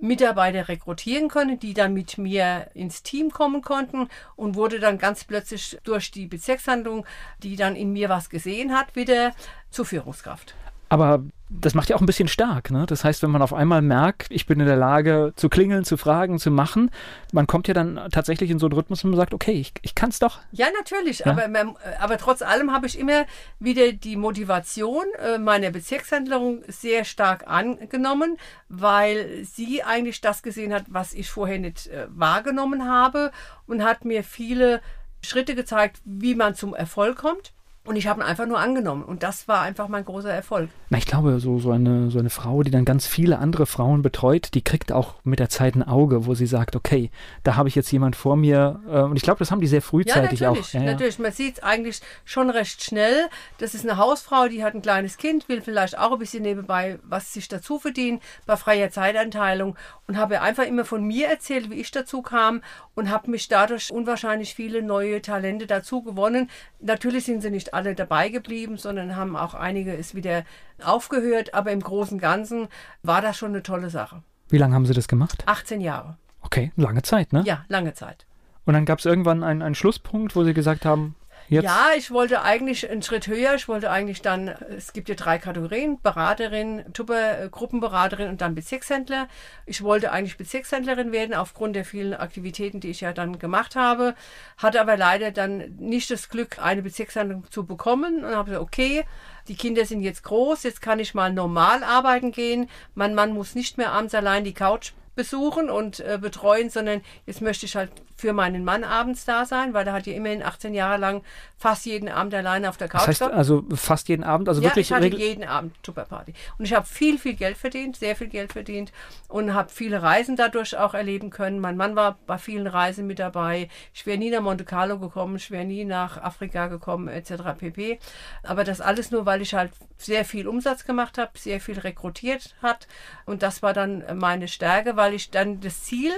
Mitarbeiter rekrutieren können, die dann mit mir ins Team kommen konnten und wurde dann ganz plötzlich durch die Bezirkshandlung, die dann in mir was gesehen hat, wieder zur Führungskraft. Aber das macht ja auch ein bisschen stark. Ne? Das heißt, wenn man auf einmal merkt, ich bin in der Lage zu klingeln, zu fragen, zu machen, man kommt ja dann tatsächlich in so einen Rhythmus und man sagt, okay, ich, ich kann es doch. Ja, natürlich. Aber, man- aber trotz allem habe ich immer wieder die Motivation äh, meiner Bezirkshändlerin sehr stark angenommen, weil sie eigentlich das gesehen hat, was ich vorher nicht äh, wahrgenommen habe und hat mir viele Schritte gezeigt, wie man zum Erfolg kommt. Und ich habe ihn einfach nur angenommen. Und das war einfach mein großer Erfolg. Na, ich glaube, so, so, eine, so eine Frau, die dann ganz viele andere Frauen betreut, die kriegt auch mit der Zeit ein Auge, wo sie sagt, okay, da habe ich jetzt jemand vor mir. Äh, und ich glaube, das haben die sehr Ja, frühzeitig natürlich. auch. Ja, ja. natürlich. Man sieht es eigentlich schon recht schnell. Das ist eine Hausfrau, die hat ein kleines Kind, will vielleicht auch ein bisschen nebenbei was sich dazu verdienen bei freier Zeitanteilung und habe einfach immer von mir erzählt, wie ich dazu kam und habe mich dadurch unwahrscheinlich viele neue Talente dazu gewonnen. Natürlich sind sie nicht alle dabei geblieben, sondern haben auch einige es wieder aufgehört, aber im Großen und Ganzen war das schon eine tolle Sache. Wie lange haben sie das gemacht? 18 Jahre. Okay, lange Zeit, ne? Ja, lange Zeit. Und dann gab es irgendwann einen, einen Schlusspunkt, wo sie gesagt haben, jetzt? Ja, ich wollte eigentlich einen Schritt höher. Ich wollte eigentlich dann, es gibt ja drei Kategorien, Beraterin, Tupper, äh, Gruppenberaterin und dann Bezirkshändler. Ich wollte eigentlich Bezirkshändlerin werden aufgrund der vielen Aktivitäten, die ich ja dann gemacht habe. Hatte aber leider dann nicht das Glück, eine Bezirkshandlung zu bekommen und habe gesagt, okay, die Kinder sind jetzt groß, jetzt kann ich mal normal arbeiten gehen. Mein Mann muss nicht mehr abends allein die Couch besuchen und äh, betreuen, sondern jetzt möchte ich halt für meinen Mann abends da sein, weil er hat ja immerhin 18 Jahre lang fast jeden Abend alleine auf der Couch Das heißt gehabt. also fast jeden Abend, also Ja, wirklich ich hatte jeden Abend Tupperparty. Und ich habe viel, viel Geld verdient, sehr viel Geld verdient und habe viele Reisen dadurch auch erleben können. Mein Mann war bei vielen Reisen mit dabei. Ich wäre nie nach Monte Carlo gekommen, ich wäre nie nach Afrika gekommen, etc. pp. Aber das alles nur, weil ich halt sehr viel Umsatz gemacht habe, sehr viel rekrutiert hat. Und das war dann meine Stärke, weil ich dann das Ziel,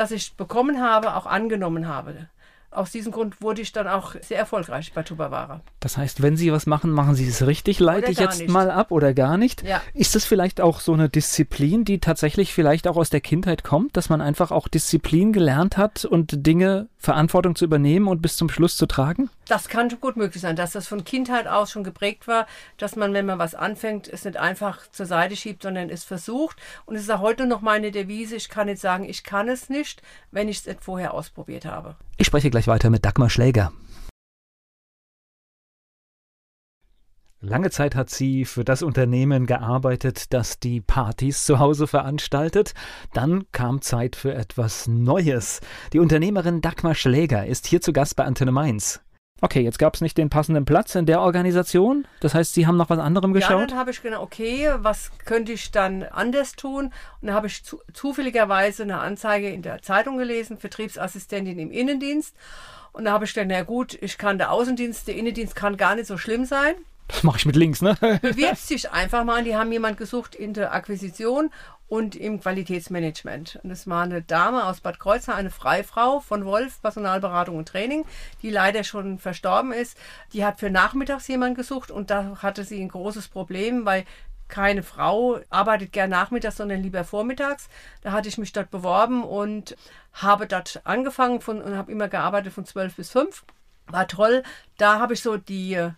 das ich bekommen habe, auch angenommen habe. Aus diesem Grund wurde ich dann auch sehr erfolgreich bei Tupperware. Das heißt, wenn Sie was machen, machen Sie es richtig. Leite ich jetzt nicht. mal ab oder gar nicht? Ja. Ist das vielleicht auch so eine Disziplin, die tatsächlich vielleicht auch aus der Kindheit kommt, dass man einfach auch Disziplin gelernt hat und Dinge, Verantwortung zu übernehmen und bis zum Schluss zu tragen? Das kann gut möglich sein, dass das von Kindheit aus schon geprägt war, dass man, wenn man was anfängt, es nicht einfach zur Seite schiebt, sondern es versucht. Und es ist auch heute noch meine Devise, ich kann nicht sagen, ich kann es nicht, wenn ich es nicht vorher ausprobiert habe. Ich spreche gleich weiter mit Dagmar Schläger. Lange Zeit hat sie für das Unternehmen gearbeitet, das die Partys zu Hause veranstaltet. Dann kam Zeit für etwas Neues. Die Unternehmerin Dagmar Schläger ist hier zu Gast bei Antenne Mainz. Okay, jetzt gab es nicht den passenden Platz in der Organisation. Das heißt, Sie haben nach was anderem Ja, geschaut? dann habe ich gedacht, okay, was könnte ich dann anders tun? Und dann habe ich zu, zufälligerweise eine Anzeige in der Zeitung gelesen, Vertriebsassistentin im Innendienst. Und da habe ich gedacht, na gut, ich kann der Außendienst, der Innendienst kann gar nicht so schlimm sein. das mache ich mit links, ne? bewirbst dich einfach mal. Die haben jemand gesucht in der Akquisition und im Qualitätsmanagement. Und es war eine Dame aus Bad Kreuznach, eine Freifrau von Wolf, Personalberatung und Training, die leider schon verstorben ist. Die hat für nachmittags jemand gesucht und da hatte sie ein großes Problem, weil keine Frau arbeitet gern nachmittags, sondern lieber vormittags. Da hatte ich mich dort beworben und habe dort angefangen von, und habe immer gearbeitet von 12 bis 5. War toll. Da habe ich so die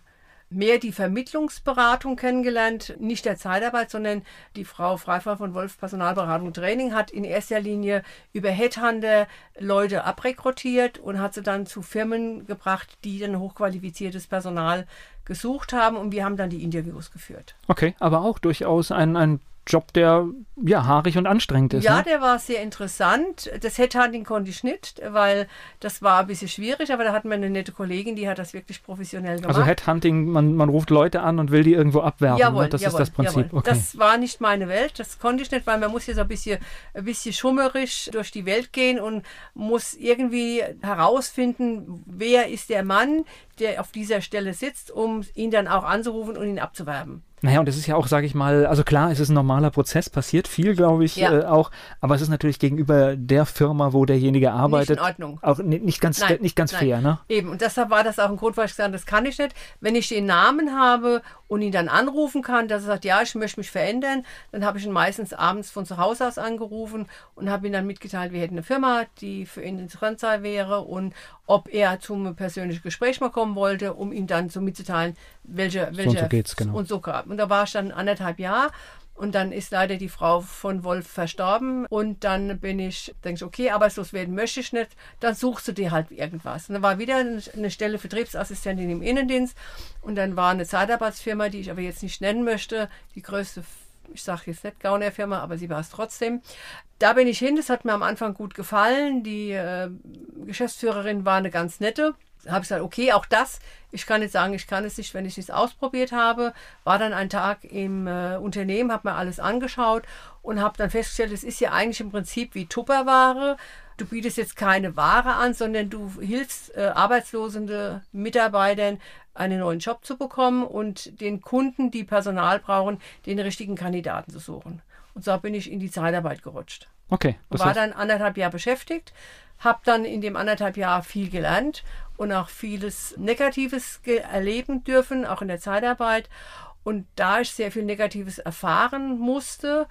mehr die Vermittlungsberatung kennengelernt, nicht der Zeitarbeit, sondern die Frau Freifrau von Wolf Personalberatung Training hat in erster Linie über Headhunter Leute abrekrutiert und hat sie dann zu Firmen gebracht, die dann hochqualifiziertes Personal gesucht haben und wir haben dann die Interviews geführt. Okay, aber auch durchaus ein, ein Job, der ja haarig und anstrengend ist. Ja, ne? der war sehr interessant. Das Headhunting konnte ich nicht, weil das war ein bisschen schwierig, aber da hatten wir eine nette Kollegin, die hat das wirklich professionell gemacht. Also Headhunting, man, man ruft Leute an und will die irgendwo abwerben. Jawohl, ne? Das jawohl, ist das Prinzip. Okay. Das war nicht meine Welt, das konnte ich nicht, weil man muss jetzt ein bisschen, ein bisschen schummerisch durch die Welt gehen und muss irgendwie herausfinden, wer ist der Mann, der auf dieser Stelle sitzt, um ihn dann auch anzurufen und ihn abzuwerben. Naja, und es ist ja auch, sage ich mal, also klar, es ist ein normaler Prozess, passiert viel, glaube ich, Ja. äh, auch, aber es ist natürlich gegenüber der Firma, wo derjenige arbeitet, Nicht in Ordnung. auch ni- nicht ganz, Nein, nicht ganz nein. fair, ne? Eben, und deshalb war das auch ein Grund, weil ich gesagt habe, das kann ich nicht. Wenn ich den Namen habe und ihn dann anrufen kann, dass er sagt, ja, ich möchte mich verändern, dann habe ich ihn meistens abends von zu Hause aus angerufen und habe ihm dann mitgeteilt, wir hätten eine Firma, die für ihn interessant sei wäre und ob er zum persönlichen Gespräch mal kommen wollte, um ihm dann so mitzuteilen, welche, welche und so geht's, genau. und so. Und da war ich dann anderthalb Jahre und dann ist leider die Frau von Wolf verstorben und dann bin ich, denke ich, okay, arbeitslos werden möchte ich nicht, dann suchst du dir halt irgendwas. Und dann war wieder eine Stelle Vertriebsassistentin im Innendienst und dann war eine Zeitarbeitsfirma, die ich aber jetzt nicht nennen möchte, die größte ich sage jetzt nicht Gauner Firma, aber sie war es trotzdem. Da bin ich hin, das hat mir am Anfang gut gefallen. Die äh, Geschäftsführerin war eine ganz nette. Habe ich gesagt, okay, auch das, ich kann nicht sagen, ich kann es nicht, wenn ich es ausprobiert habe. War dann ein Tag im äh, Unternehmen, habe mir alles angeschaut und habe dann festgestellt, es ist ja eigentlich im Prinzip wie Tupperware. Du bietest jetzt keine Ware an, sondern du hilfst äh, arbeitslosende Mitarbeitern, einen neuen Job zu bekommen und den Kunden, die Personal brauchen, den richtigen Kandidaten zu suchen. Und so bin ich in die Zeitarbeit gerutscht. Okay. War dann anderthalb Jahre beschäftigt, habe dann in dem anderthalb Jahr viel gelernt und auch vieles Negatives erleben dürfen, auch in der Zeitarbeit. Und da ich sehr viel Negatives erfahren musste,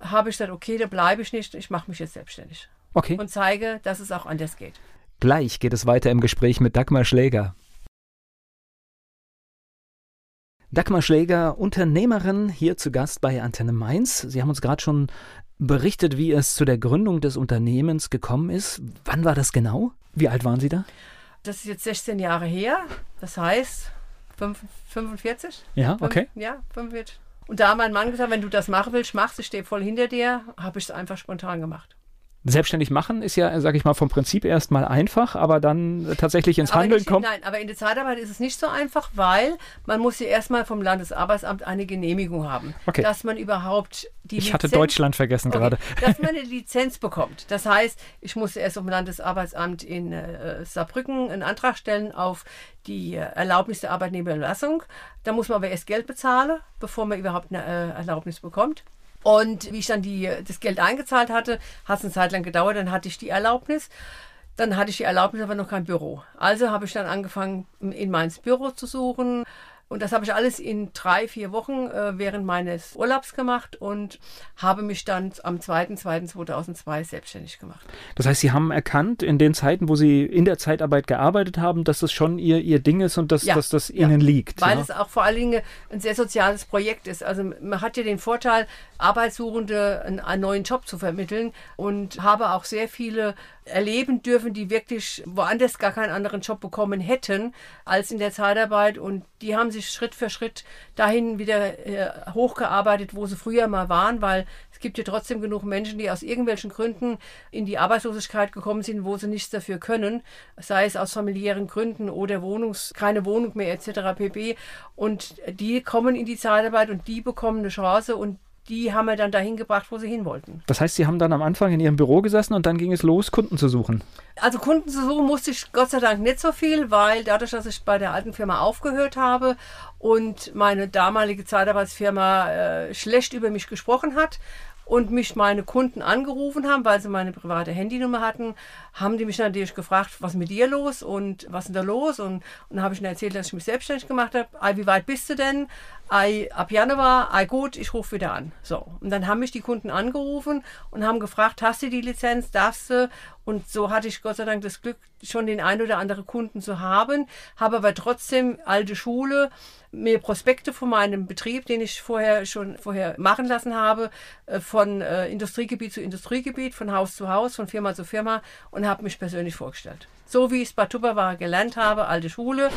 habe ich gesagt, okay, da bleibe ich nicht, ich mache mich jetzt selbstständig okay. und zeige, dass es auch anders geht. Gleich geht es weiter im Gespräch mit Dagmar Schläger. Dagmar Schläger, Unternehmerin, hier zu Gast bei Antenne Mainz. Sie haben uns gerade schon berichtet, wie es zu der Gründung des Unternehmens gekommen ist. Wann war das genau? Wie alt waren Sie da? Das ist jetzt 16 Jahre her. Das heißt 45? Ja, okay. ja, 45. Und da hat mein Mann gesagt, wenn du das machen willst, machst, ich stehe voll hinter dir, habe ich es einfach spontan gemacht. Selbstständig machen ist ja, sage ich mal, vom Prinzip erstmal einfach, aber dann tatsächlich ins aber Handeln nicht, kommt. Nein, aber in der Zeitarbeit ist es nicht so einfach, weil man muss ja erstmal vom Landesarbeitsamt eine Genehmigung haben, Okay. dass man überhaupt die Ich hatte Lizenz- Deutschland vergessen Okay, gerade. Dass man [LAUGHS] eine Lizenz bekommt. Das heißt, ich musste erst dem Landesarbeitsamt in äh, Saarbrücken einen Antrag stellen auf die äh, Erlaubnis der Arbeitnehmerüberlassung. Da muss man aber erst Geld bezahlen, bevor man überhaupt eine äh, Erlaubnis bekommt. Und wie ich dann die, das Geld eingezahlt hatte, hat es eine Zeit lang gedauert, dann hatte ich die Erlaubnis. Dann hatte ich die Erlaubnis, aber noch kein Büro. Also habe ich dann angefangen, in Mainz Büro zu suchen. Und das habe ich alles in drei, vier Wochen äh, während meines Urlaubs gemacht und habe mich dann am 2.2.2002 selbstständig gemacht. Das heißt, Sie haben erkannt, in den Zeiten, wo Sie in der Zeitarbeit gearbeitet haben, dass das schon Ihr, Ihr Ding ist und dass, Ja, dass das ja. Ihnen liegt. Weil ja? es auch vor allen Dingen ein sehr soziales Projekt ist. Also man hat ja den Vorteil, Arbeitssuchende einen, einen neuen Job zu vermitteln und habe auch sehr viele erleben dürfen, die wirklich woanders gar keinen anderen Job bekommen hätten als in der Zeitarbeit. Und die haben sich Schritt für Schritt dahin wieder äh, hochgearbeitet, wo sie früher mal waren, weil es gibt ja trotzdem genug Menschen, die aus irgendwelchen Gründen in die Arbeitslosigkeit gekommen sind, wo sie nichts dafür können, sei es aus familiären Gründen oder Wohnungs, keine Wohnung mehr etc. pp. Und die kommen in die Zeitarbeit und die bekommen eine Chance und die haben wir dann dahin gebracht, wo sie hin wollten. Das heißt, Sie haben dann am Anfang in Ihrem Büro gesessen und dann ging es los, Kunden zu suchen. Also Kunden zu suchen musste ich Gott sei Dank nicht so viel, weil dadurch, dass ich bei der alten Firma aufgehört habe und meine damalige Zeitarbeitsfirma äh, schlecht über mich gesprochen hat und mich meine Kunden angerufen haben, weil sie meine private Handynummer hatten, haben die mich natürlich gefragt, was ist mit dir los und was ist denn da los? Und, und dann habe ich ihnen erzählt, dass ich mich selbstständig gemacht habe. Wie weit bist du denn? Ei, ab Januar, ei gut, ich rufe wieder an. So. Und dann haben mich die Kunden angerufen und haben gefragt, hast du die Lizenz, darfst du? Und so hatte ich Gott sei Dank das Glück, schon den ein oder andere Kunden zu haben, habe aber trotzdem alte Schule, mir Prospekte von meinem Betrieb, den ich vorher schon vorher machen lassen habe, äh, von äh, Industriegebiet zu Industriegebiet, von Haus zu Haus, von Firma zu Firma und habe mich persönlich vorgestellt. So wie ich es bei Tupperware gelernt habe, alte Schule,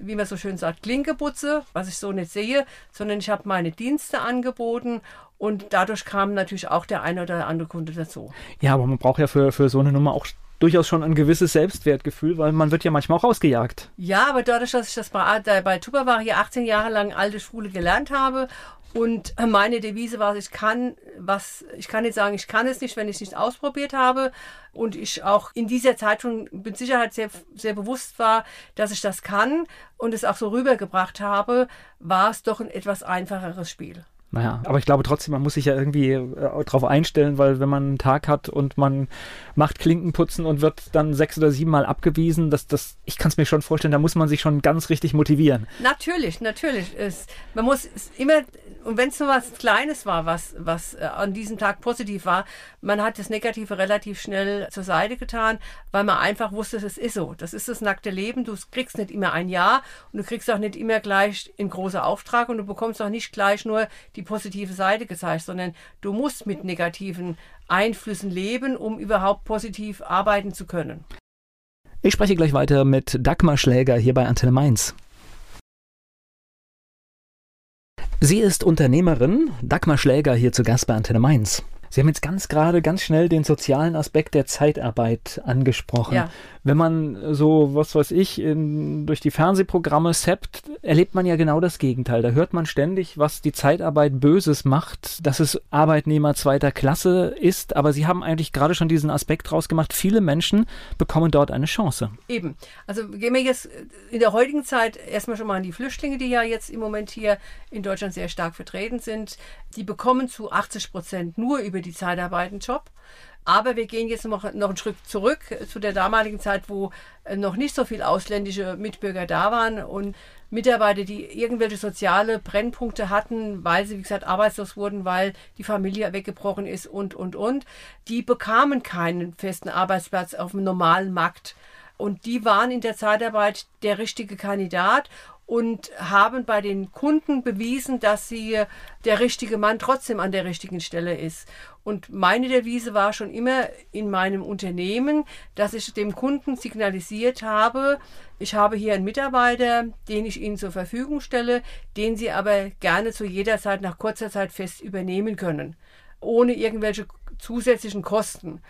wie man so schön sagt, Klinkeputze, was ich so nicht sehe, sondern ich habe meine Dienste angeboten und dadurch kam natürlich auch der eine oder andere Kunde dazu. Ja, aber man braucht ja für, für so eine Nummer auch durchaus schon ein gewisses Selbstwertgefühl, weil man wird ja manchmal auch rausgejagt. Ja, aber dadurch, dass ich das bei, da- bei Tupperware hier 18 Jahre lang alte Schule gelernt habe und meine Devise war, ich kann was, ich kann nicht sagen, ich kann es nicht, wenn ich es nicht ausprobiert habe und ich auch in dieser Zeit schon mit Sicherheit sehr, sehr bewusst war, dass ich das kann und es auch so rübergebracht habe, war es doch ein etwas einfacheres Spiel. Naja, aber ich glaube trotzdem, man muss sich ja irgendwie äh, drauf einstellen, weil wenn man einen Tag hat und man macht Klinkenputzen und wird dann sechs oder sieben Mal abgewiesen, das, das, ich kann es mir schon vorstellen, da muss man sich schon ganz richtig motivieren. Natürlich, natürlich. Es, man muss immer, und wenn es nur was Kleines war, was, was äh, an diesem Tag positiv war, man hat das Negative relativ schnell zur Seite getan, weil man einfach wusste, es ist so. Das ist das nackte Leben. Du kriegst nicht immer ein Ja und du kriegst auch nicht immer gleich in großer Auftrag und du bekommst auch nicht gleich nur die positive Seite gezeigt, sondern du musst mit negativen Einflüssen leben, um überhaupt positiv arbeiten zu können. Ich spreche gleich weiter mit Dagmar Schläger hier bei Antenne Mainz. Sie ist Unternehmerin, Dagmar Schläger hier zu Gast bei Antenne Mainz. Sie haben jetzt ganz gerade ganz schnell den sozialen Aspekt der Zeitarbeit angesprochen. Ja. Wenn man so, was weiß ich, in, durch die Fernsehprogramme seppt, erlebt man ja genau das Gegenteil. Da hört man ständig, was die Zeitarbeit Böses macht, dass es Arbeitnehmer zweiter Klasse ist. Aber Sie haben eigentlich gerade schon diesen Aspekt draus gemacht. Viele Menschen bekommen dort eine Chance. Eben. Also gehen wir jetzt in der heutigen Zeit erstmal schon mal an die Flüchtlinge, die ja jetzt im Moment hier in Deutschland sehr stark vertreten sind. Die bekommen zu 80 Prozent nur über die Zeitarbeit einen Job. Aber wir gehen jetzt noch, noch einen Schritt zurück zu der damaligen Zeit, wo äh, noch nicht so viele ausländische Mitbürger da waren und Mitarbeiter, die irgendwelche soziale Brennpunkte hatten, weil sie, wie gesagt, arbeitslos wurden, weil die Familie weggebrochen ist und, und, und, die bekamen keinen festen Arbeitsplatz auf dem normalen Markt. Und die waren in der Zeitarbeit der richtige Kandidat. Und haben bei den Kunden bewiesen, dass sie der richtige Mann trotzdem an der richtigen Stelle ist. Und meine Devise war schon immer in meinem Unternehmen, dass ich dem Kunden signalisiert habe, ich habe hier einen Mitarbeiter, den ich Ihnen zur Verfügung stelle, den Sie aber gerne zu jeder Zeit nach kurzer Zeit fest übernehmen können, ohne irgendwelche zusätzlichen Kosten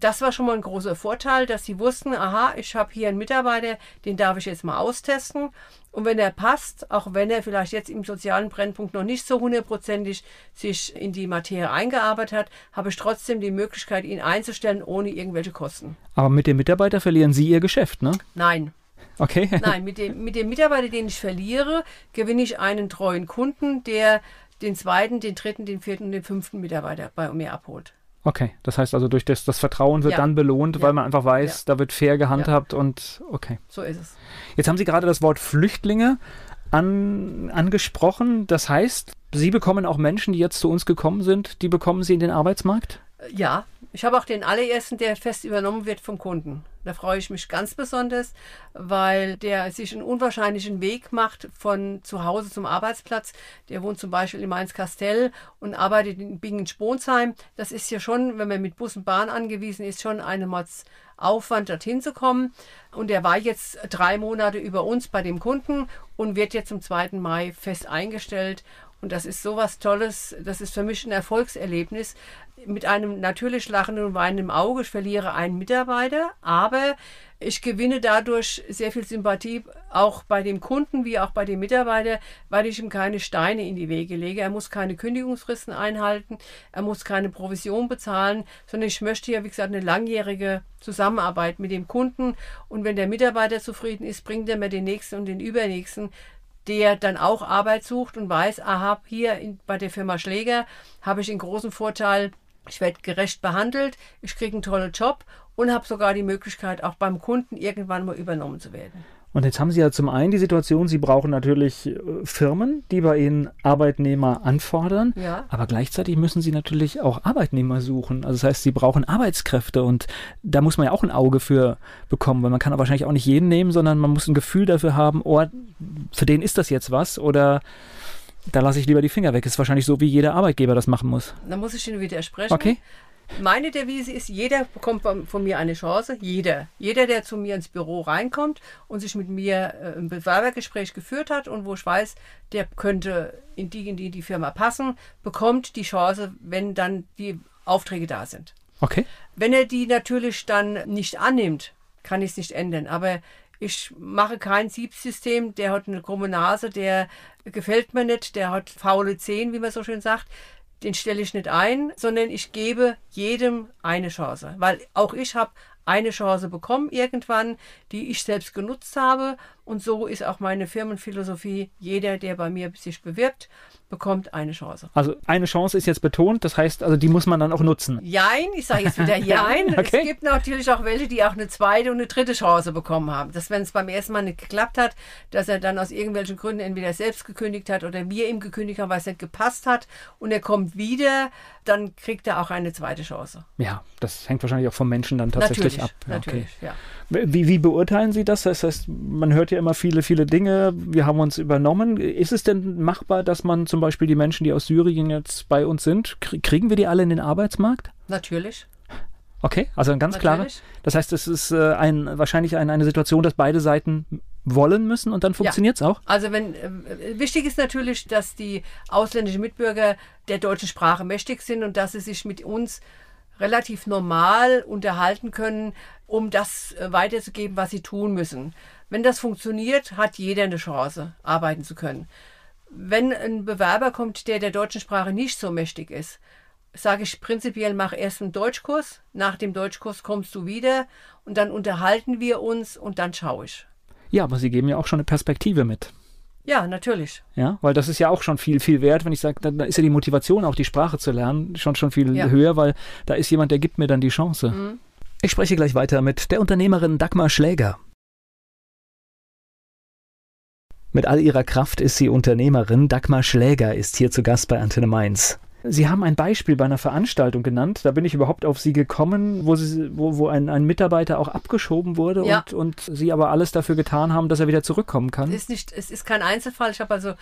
das war schon mal ein großer Vorteil, dass sie wussten, aha, ich habe hier einen Mitarbeiter, den darf ich jetzt mal austesten. Und wenn er passt, auch wenn er vielleicht jetzt im sozialen Brennpunkt noch nicht so hundertprozentig sich in die Materie eingearbeitet hat, habe ich trotzdem die Möglichkeit, ihn einzustellen, ohne irgendwelche Kosten. Aber mit dem Mitarbeiter verlieren Sie Ihr Geschäft, ne? Nein. Okay. [LAUGHS] Nein, mit dem, mit dem Mitarbeiter, den ich verliere, gewinne ich einen treuen Kunden, der den zweiten, den dritten, den vierten und den fünften Mitarbeiter bei mir abholt. Okay, das heißt also durch das, das Vertrauen wird Ja. dann belohnt, Ja. weil man einfach weiß, Ja. da wird fair gehandhabt und okay. So ist es. Jetzt haben Sie gerade das Wort Flüchtlinge an, angesprochen. Das heißt, Sie bekommen auch Menschen, die jetzt zu uns gekommen sind, die bekommen Sie in den Arbeitsmarkt? Ja, ich habe auch den allerersten, der fest übernommen wird vom Kunden. Da freue ich mich ganz besonders, weil der sich einen unwahrscheinlichen Weg macht von zu Hause zum Arbeitsplatz. Der wohnt zum Beispiel in Mainz-Kastell und arbeitet in Bingen-Sponsheim. Das ist ja schon, wenn man mit Bus und Bahn angewiesen ist, schon eine Mords Aufwand, dorthin zu kommen. Und er war jetzt drei Monate über uns bei dem Kunden und wird jetzt zum 2. Mai fest eingestellt. Und das ist sowas Tolles. Das ist für mich ein Erfolgserlebnis. Mit einem natürlich lachenden und weinenden Auge. Ich verliere einen Mitarbeiter, aber ich gewinne dadurch sehr viel Sympathie auch bei dem Kunden wie auch bei dem Mitarbeiter, weil ich ihm keine Steine in die Wege lege. Er muss keine Kündigungsfristen einhalten, er muss keine Provision bezahlen, sondern ich möchte ja, wie gesagt, eine langjährige Zusammenarbeit mit dem Kunden. Und wenn der Mitarbeiter zufrieden ist, bringt er mir den nächsten und den übernächsten der dann auch Arbeit sucht und weiß, aha, hier in, bei der Firma Schläger habe ich den großen Vorteil, ich werde gerecht behandelt, ich kriege einen tollen Job und habe sogar die Möglichkeit, auch beim Kunden irgendwann mal übernommen zu werden. Und jetzt haben Sie ja zum einen die Situation, Sie brauchen natürlich äh, Firmen, die bei Ihnen Arbeitnehmer anfordern, Ja. aber gleichzeitig müssen Sie natürlich auch Arbeitnehmer suchen. Also das heißt, Sie brauchen Arbeitskräfte und da muss man ja auch ein Auge für bekommen, weil man kann wahrscheinlich auch nicht jeden nehmen, sondern man muss ein Gefühl dafür haben, oh, für den ist das jetzt was oder da lasse ich lieber die Finger weg. Ist wahrscheinlich so, wie jeder Arbeitgeber das machen muss. Da muss ich Ihnen widersprechen. Okay? Meine Devise ist, jeder bekommt von von mir eine Chance. Jeder. Jeder, der zu mir ins Büro reinkommt und sich mit mir äh, ein Bewerbergespräch geführt hat und wo ich weiß, der könnte in die, in die, die Firma passen, bekommt die Chance, wenn dann die Aufträge da sind. Okay. Wenn er die natürlich dann nicht annimmt, kann ich es nicht ändern. Aber ich mache kein Siebsystem, der hat eine krumme Nase, der gefällt mir nicht, der hat faule Zehen, wie man so schön sagt. Den stelle ich nicht ein, sondern ich gebe jedem eine Chance. Weil auch ich habe eine Chance bekommen irgendwann, die ich selbst genutzt habe. Und so ist auch meine Firmenphilosophie. Jeder, der bei mir sich bewirbt, bekommt eine Chance. Also eine Chance ist jetzt betont, das heißt, also die muss man dann auch nutzen. Jein, ich sage jetzt wieder Jein. [LAUGHS] Okay. Es gibt natürlich auch welche, die auch eine zweite und eine dritte Chance bekommen haben. Dass wenn es beim ersten Mal nicht geklappt hat, dass er dann aus irgendwelchen Gründen entweder selbst gekündigt hat oder wir ihm gekündigt haben, weil es nicht gepasst hat und er kommt wieder, dann kriegt er auch eine zweite Chance. Ja, das hängt wahrscheinlich auch vom Menschen dann tatsächlich natürlich, ab. Ja, natürlich, ja. Wie, wie beurteilen Sie das? Das heißt, man hört ja immer viele, viele Dinge. Wir haben uns übernommen. Ist es denn machbar, dass man zum Beispiel die Menschen, die aus Syrien jetzt bei uns sind, krie- kriegen wir die alle in den Arbeitsmarkt? Natürlich. Okay, also ein ganz klare. Natürlich. Das heißt, es ist äh, ein, wahrscheinlich ein, eine Situation, dass beide Seiten wollen müssen und dann funktioniert es auch. Also wenn äh, wichtig ist natürlich, dass die ausländischen Mitbürger der deutschen Sprache mächtig sind und dass sie sich mit uns relativ normal unterhalten können, um das äh, weiterzugeben, was sie tun müssen. Wenn das funktioniert, hat jeder eine Chance, arbeiten zu können. Wenn ein Bewerber kommt, der der deutschen Sprache nicht so mächtig ist, sage ich prinzipiell, mach erst einen Deutschkurs. Nach dem Deutschkurs kommst du wieder und dann unterhalten wir uns und dann schaue ich. Ja, aber Sie geben ja auch schon eine Perspektive mit. Ja, natürlich. Ja, weil das ist ja auch schon viel, viel wert, wenn ich sage, da, da ist ja die Motivation, auch die Sprache zu lernen, schon, schon viel Ja. höher, weil da ist jemand, der gibt mir dann die Chance. Ich spreche gleich weiter mit der Unternehmerin Dagmar Schläger. Mit all ihrer Kraft ist sie Unternehmerin. Dagmar Schläger ist hier zu Gast bei Antenne Mainz. Sie haben ein Beispiel bei einer Veranstaltung genannt. Da bin ich überhaupt auf Sie gekommen, wo, Sie, wo, wo ein, ein Mitarbeiter auch abgeschoben wurde Ja. und, und Sie aber alles dafür getan haben, dass er wieder zurückkommen kann. ist nicht, es ist kein Einzelfall. Ich habe also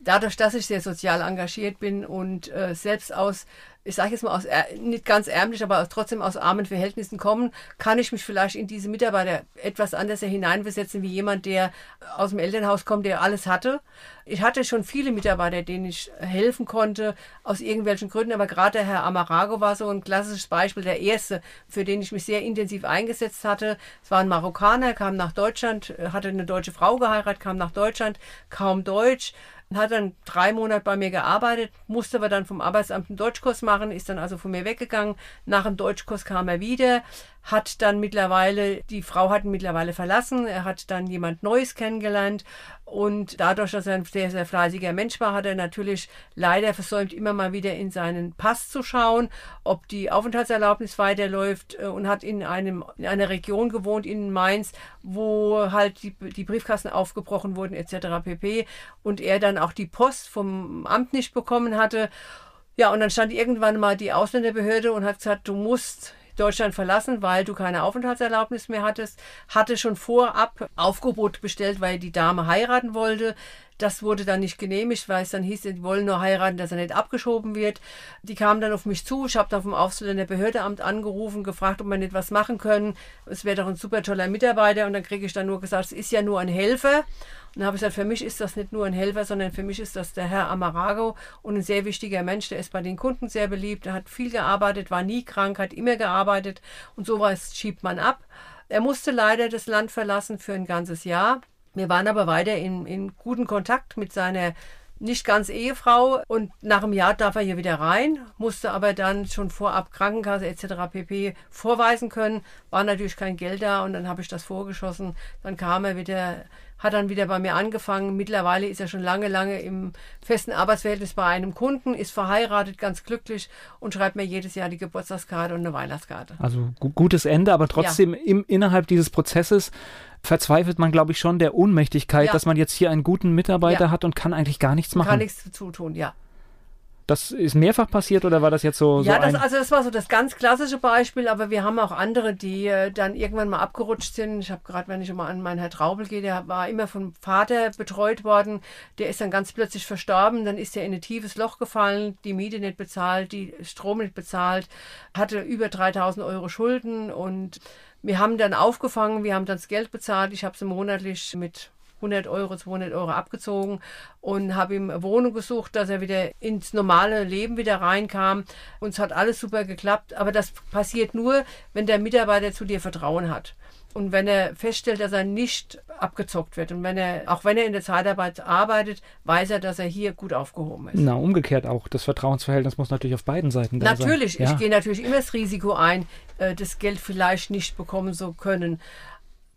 dadurch, dass ich sehr sozial engagiert bin und äh, selbst aus, ich sage jetzt mal aus nicht ganz ärmlich, aber trotzdem aus armen Verhältnissen kommen, kann ich mich vielleicht in diese Mitarbeiter etwas anders hineinversetzen wie jemand, der aus dem Elternhaus kommt, der alles hatte. Ich hatte schon viele Mitarbeiter, denen ich helfen konnte, aus irgendwelchen Gründen, aber gerade der Herr Amarago war so ein klassisches Beispiel, der erste, für den ich mich sehr intensiv eingesetzt hatte. Es war ein Marokkaner, kam nach Deutschland, äh, hatte eine deutsche Frau geheiratet, kam nach Deutschland, kaum Deutsch, hat dann drei Monate bei mir gearbeitet, musste aber dann vom Arbeitsamt einen Deutschkurs machen, ist dann also von mir weggegangen. Nach dem Deutschkurs kam er wieder, hat dann mittlerweile, die Frau hat ihn mittlerweile verlassen, er hat dann jemand Neues kennengelernt und dadurch, dass er ein sehr, sehr fleißiger Mensch war, hat er natürlich leider versäumt, immer mal wieder in seinen Pass zu schauen, ob die Aufenthaltserlaubnis weiterläuft äh, und hat in, einem, in einer Region gewohnt, in Mainz, wo halt die, die Briefkasten aufgebrochen wurden etc. pp. Und er dann auch die Post vom Amt nicht bekommen hatte. Ja, und dann stand irgendwann mal die Ausländerbehörde und hat gesagt, du musst Deutschland verlassen, weil du keine Aufenthaltserlaubnis mehr hattest. Hatte schon vorab Aufgebot bestellt, weil die Dame heiraten wollte. Das wurde dann nicht genehmigt, weil es dann hieß, sie wollen nur heiraten, dass er nicht abgeschoben wird. Die kamen dann auf mich zu. Ich habe dann vom Ausländerbehördeamt angerufen, gefragt, ob wir nicht was machen können. Es wäre doch ein super toller Mitarbeiter. Und dann kriege ich dann nur gesagt, es ist ja nur ein Helfer. Und dann habe ich gesagt, für mich ist das nicht nur ein Helfer, sondern für mich ist das der Herr Amarago und ein sehr wichtiger Mensch. Der ist bei den Kunden sehr beliebt. Er hat viel gearbeitet, war nie krank, hat immer gearbeitet und sowas schiebt man ab. Er musste leider das Land verlassen für ein ganzes Jahr. Wir waren aber weiter in, in guten Kontakt mit seiner nicht ganz Ehefrau und nach einem Jahr darf er hier wieder rein, musste aber dann schon vorab Krankenkasse etc. pp. vorweisen können, war natürlich kein Geld da und dann habe ich das vorgeschossen. Dann kam er wieder, hat dann wieder bei mir angefangen. Mittlerweile ist er schon lange, lange im festen Arbeitsverhältnis bei einem Kunden, ist verheiratet, ganz glücklich und schreibt mir jedes Jahr die Geburtstagskarte und eine Weihnachtskarte. Also gu gutes Ende, aber trotzdem im, innerhalb dieses Prozesses verzweifelt man, glaube ich, schon der Ohnmächtigkeit, Ja. dass man jetzt hier einen guten Mitarbeiter Ja. hat und kann eigentlich gar nichts machen. Kann nichts dazu tun, ja. Das ist mehrfach passiert oder war das jetzt so, so Ja, das, ein... also das war so das ganz klassische Beispiel, aber wir haben auch andere, die äh, dann irgendwann mal abgerutscht sind. Ich habe gerade, wenn ich immer an meinen Herr Traubel gehe, der war immer vom Vater betreut worden, der ist dann ganz plötzlich verstorben, dann ist er in ein tiefes Loch gefallen, die Miete nicht bezahlt, die Strom nicht bezahlt, hatte über 3000 Euro Schulden. Und wir haben dann aufgefangen, wir haben dann das Geld bezahlt, ich habe sie monatlich mit 100 Euro, 200 Euro abgezogen und habe ihm Wohnung gesucht, dass er wieder ins normale Leben wieder reinkam. Uns hat alles super geklappt, aber das passiert nur, wenn der Mitarbeiter zu dir Vertrauen hat. Und wenn er feststellt, dass er nicht abgezockt wird und wenn er, auch wenn er in der Zeitarbeit arbeitet, weiß er, dass er hier gut aufgehoben ist. Na, umgekehrt auch. Das Vertrauensverhältnis muss natürlich auf beiden Seiten da sein. Natürlich, Ja. ich gehe natürlich immer das Risiko ein, äh, das Geld vielleicht nicht bekommen zu können.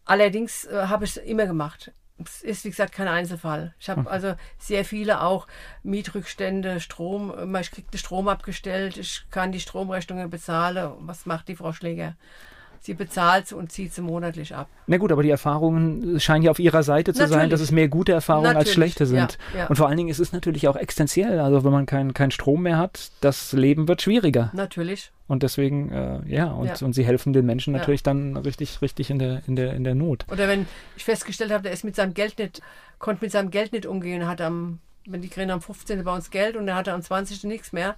Allerdings äh, habe ich es immer gemacht. Es ist, wie gesagt, kein Einzelfall. Ich habe also sehr viele auch Mietrückstände, Strom, ich kriege den Strom abgestellt, ich kann die Stromrechnungen bezahlen. Was macht die Frau Schläger? Sie bezahlt sie und zieht sie monatlich ab. Na gut, aber die Erfahrungen scheinen ja auf ihrer Seite zu sein, Natürlich. dass es mehr gute Erfahrungen als Natürlich, schlechte sind. ja, ja. Und vor allen Dingen ist es natürlich auch existenziell. Also wenn man keinen kein Strom mehr hat, das Leben wird schwieriger. Natürlich. Und deswegen, äh, ja, und, Ja. und sie helfen den Menschen natürlich dann richtig, richtig in der, in der, in der Not. Oder wenn ich festgestellt habe, der ist mit seinem Geld nicht, konnte mit seinem Geld nicht umgehen, hat am, wenn die kriegen am 15. bei uns Geld und er hatte am 20. nichts mehr.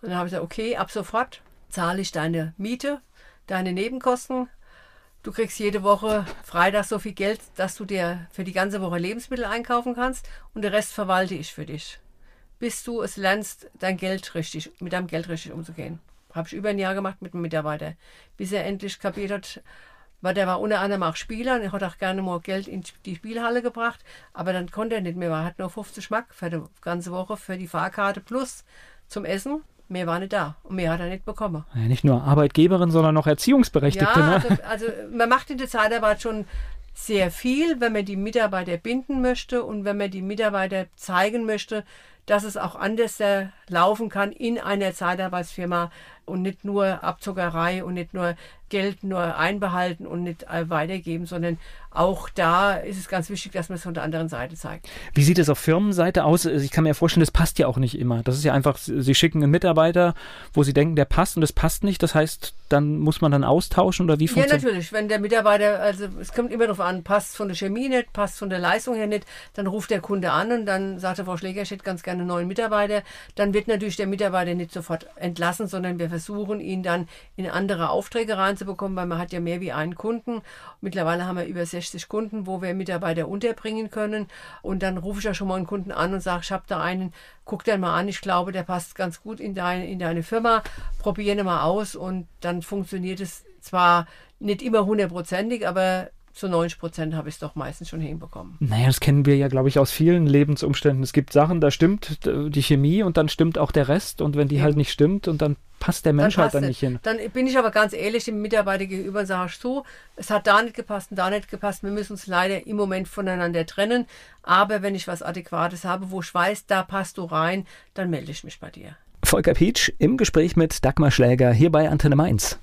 Und dann habe ich gesagt, okay, ab sofort zahle ich deine Miete, deine Nebenkosten. Du kriegst jede Woche Freitag so viel Geld, dass du dir für die ganze Woche Lebensmittel einkaufen kannst und den Rest verwalte ich für dich. Bis du es lernst, dein Geld richtig, mit deinem Geld richtig umzugehen. Habe ich über ein Jahr gemacht mit einem Mitarbeiter. Bis er endlich kapiert hat, weil der war unter anderem auch Spieler und er hat auch gerne mal Geld in die Spielhalle gebracht, aber dann konnte er nicht mehr, er hat nur 50 Mark für die ganze Woche für die Fahrkarte plus zum Essen. Mehr war nicht da und mehr hat er nicht bekommen. Ja, nicht nur Arbeitgeberin, sondern auch Erziehungsberechtigte. Ja, ne? also, also man macht in der Zeitarbeit schon sehr viel, wenn man die Mitarbeiter binden möchte und wenn man die Mitarbeiter zeigen möchte, dass es auch anders äh, laufen kann in einer Zeitarbeitsfirma und nicht nur Abzockerei und nicht nur Geld nur einbehalten und nicht weitergeben, sondern auch da ist es ganz wichtig, dass man es von der anderen Seite zeigt. Wie sieht es auf Firmenseite aus? Also ich kann mir vorstellen, das passt ja auch nicht immer. Das ist ja einfach, Sie schicken einen Mitarbeiter, wo Sie denken, der passt und das passt nicht. Das heißt, dann muss man dann austauschen oder wie funktioniert Ja, natürlich. Wenn der Mitarbeiter, also es kommt immer darauf an, passt von der Chemie nicht, passt von der Leistung her nicht, dann ruft der Kunde an und dann sagt der Frau Schläger, ich hätte ganz gerne einen neuen Mitarbeiter. Dann wird natürlich der Mitarbeiter nicht sofort entlassen, sondern wir versuchen ihn dann in andere Aufträge reinzubekommen, weil man hat ja mehr wie einen Kunden. Mittlerweile haben wir über 60 Kunden, wo wir Mitarbeiter unterbringen können. Und dann rufe ich ja schon mal einen Kunden an und sage, ich habe da einen, guck den mal an, ich glaube, der passt ganz gut in, dein, in deine Firma, probiere ihn mal aus und dann funktioniert es zwar nicht immer hundertprozentig, aber zu 90 Prozent habe ich es doch meistens schon hinbekommen. Naja, das kennen wir ja, glaube ich, aus vielen Lebensumständen. Es gibt Sachen, da stimmt die Chemie und dann stimmt auch der Rest. Und wenn die Eben. halt nicht stimmt und dann passt der Mensch dann halt dann nicht hin. Dann bin ich aber ganz ehrlich dem Mitarbeiter gegenüber und sage so, es hat da nicht gepasst und da nicht gepasst. Wir müssen uns leider im Moment voneinander trennen. Aber wenn ich was Adäquates habe, wo ich weiß, da passt du rein, dann melde ich mich bei dir. Volker Pietsch im Gespräch mit Dagmar Schläger hier bei Antenne Mainz.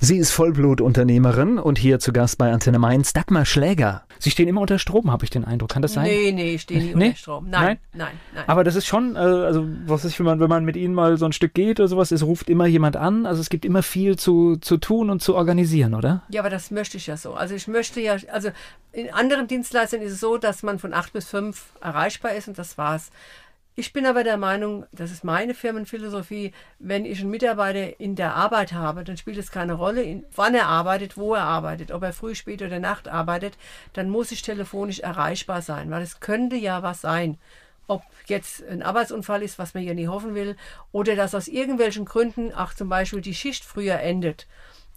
Sie ist Vollblutunternehmerin und hier zu Gast bei Antenne Mainz, Dagmar Schläger. Sie stehen immer unter Strom, habe ich den Eindruck. Kann das sein? Nee, nee, ich stehe nie nee? unter Strom. Nein, nein, nein, nein, Aber das ist schon, äh, also was ist, wenn man, wenn man mit Ihnen mal so ein Stück geht oder sowas, es ruft immer jemand an. Also es gibt immer viel zu, zu tun und zu organisieren, oder? Ja, aber das möchte ich ja so. Also ich möchte ja, also in anderen Dienstleistern ist es so, dass man von acht bis fünf erreichbar ist und das war's. Ich bin aber der Meinung, das ist meine Firmenphilosophie, wenn ich einen Mitarbeiter in der Arbeit habe, dann spielt es keine Rolle, wann er arbeitet, wo er arbeitet, ob er früh, spät oder Nacht arbeitet, dann muss ich telefonisch erreichbar sein, weil es könnte ja was sein. Ob jetzt ein Arbeitsunfall ist, was man ja nie hoffen will, oder dass aus irgendwelchen Gründen auch zum Beispiel die Schicht früher endet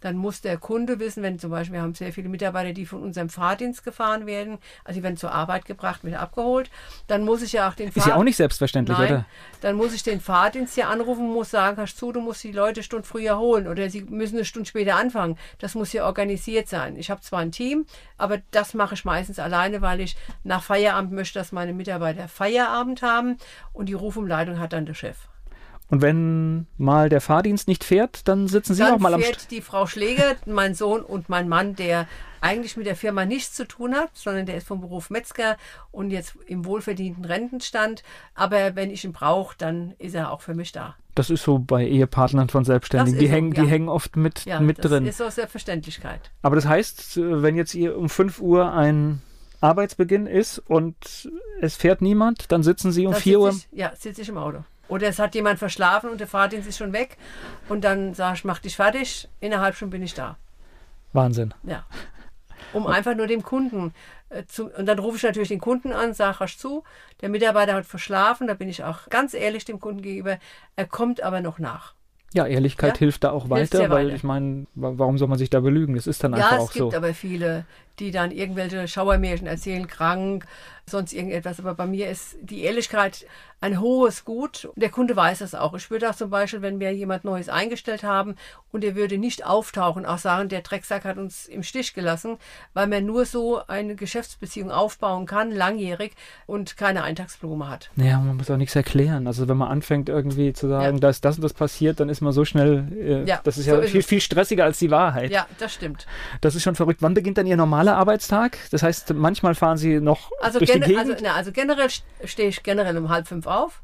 dann muss der Kunde wissen, wenn zum Beispiel wir haben sehr viele Mitarbeiter, die von unserem Fahrdienst gefahren werden, also die werden zur Arbeit gebracht, wieder abgeholt, dann muss ich ja auch den Ist ja auch nicht selbstverständlich, Nein, oder? Dann muss ich den Fahrdienst hier anrufen, muss sagen, hast zu, du musst die Leute eine Stunde früher holen oder sie müssen eine Stunde später anfangen. Das muss ja organisiert sein. Ich habe zwar ein Team, aber das mache ich meistens alleine, weil ich nach Feierabend möchte, dass meine Mitarbeiter Feierabend haben und die Rufumleitung hat dann der Chef. Und wenn mal der Fahrdienst nicht fährt, dann sitzen Sie dann auch mal am Dann fährt die Frau Schläger, mein Sohn und mein Mann, der eigentlich mit der Firma nichts zu tun hat, sondern der ist vom Beruf Metzger und jetzt im wohlverdienten Rentenstand. Aber wenn ich ihn brauche, dann ist er auch für mich da. Das ist so bei Ehepartnern von Selbstständigen. Die, so, hängen, ja. die hängen oft mit, ja, mit das drin. Das ist aus Selbstverständlichkeit. Aber das heißt, wenn jetzt ihr um 5 Uhr ein Arbeitsbeginn ist und es fährt niemand, dann sitzen Sie um 4 Uhr. Ich, ja, sitze ich im Auto. Oder es hat jemand verschlafen und der Fahrdienst ist schon weg. Und dann sag ich, mach dich fertig. In einer halben Stunde bin ich da. Wahnsinn. Ja. Um einfach nur dem Kunden äh, zu. Und dann rufe ich natürlich den Kunden an, sage rasch zu. Der Mitarbeiter hat verschlafen. Da bin ich auch ganz ehrlich dem Kunden gegenüber. Er kommt aber noch nach. Ja, Ehrlichkeit ja? hilft da auch weiter, weil weiter. ich meine, warum soll man sich da belügen? Das ist dann ja, einfach auch so. Ja, es gibt aber viele, die dann irgendwelche Schauermärchen erzählen, krank, sonst irgendetwas. Aber bei mir ist die Ehrlichkeit ein hohes Gut. Der Kunde weiß das auch. Ich würde auch zum Beispiel, wenn wir jemand Neues eingestellt haben und er würde nicht auftauchen, auch sagen, der Drecksack hat uns im Stich gelassen, weil man nur so eine Geschäftsbeziehung aufbauen kann, langjährig und keine Eintagsblume hat. Naja, man muss auch nichts erklären. Also wenn man anfängt irgendwie zu sagen, ja. dass das und das passiert, dann ist man so schnell, äh, ja, das ist ja viel, viel stressiger als die Wahrheit. Ja, das stimmt. Das ist schon verrückt. Wann beginnt dann Ihr normaler Arbeitstag? Das heißt, manchmal fahren Sie noch also durch die Gegend? Also, na, also generell stehe ich generell um halb fünf auf.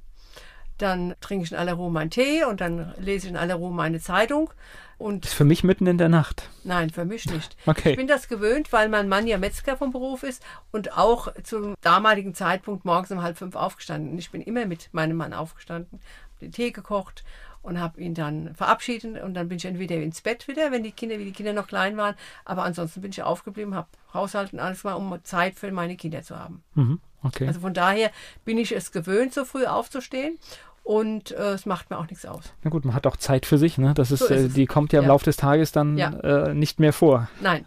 Dann trinke ich in aller Ruhe meinen Tee und dann lese ich in aller Ruhe meine Zeitung. Und ist für mich mitten in der Nacht. Nein, für mich nicht. Okay. Ich bin das gewöhnt, weil mein Mann ja Metzger vom Beruf ist und auch zum damaligen Zeitpunkt morgens um halb fünf aufgestanden. Ich bin immer mit meinem Mann aufgestanden, den Tee gekocht und habe ihn dann verabschiedet und dann bin ich entweder ins Bett wieder, wenn die Kinder, wie die Kinder noch klein waren, aber ansonsten bin ich aufgeblieben, habe Haushalt und alles mal, um Zeit für meine Kinder zu haben. Mhm. Okay. Also von daher bin ich es gewöhnt, so früh aufzustehen. Und äh, es macht mir auch nichts aus. Na gut, man hat auch Zeit für sich, ne? Das ist, so ist äh, die kommt ja im Laufe des Tages dann ja. äh, nicht mehr vor. Nein.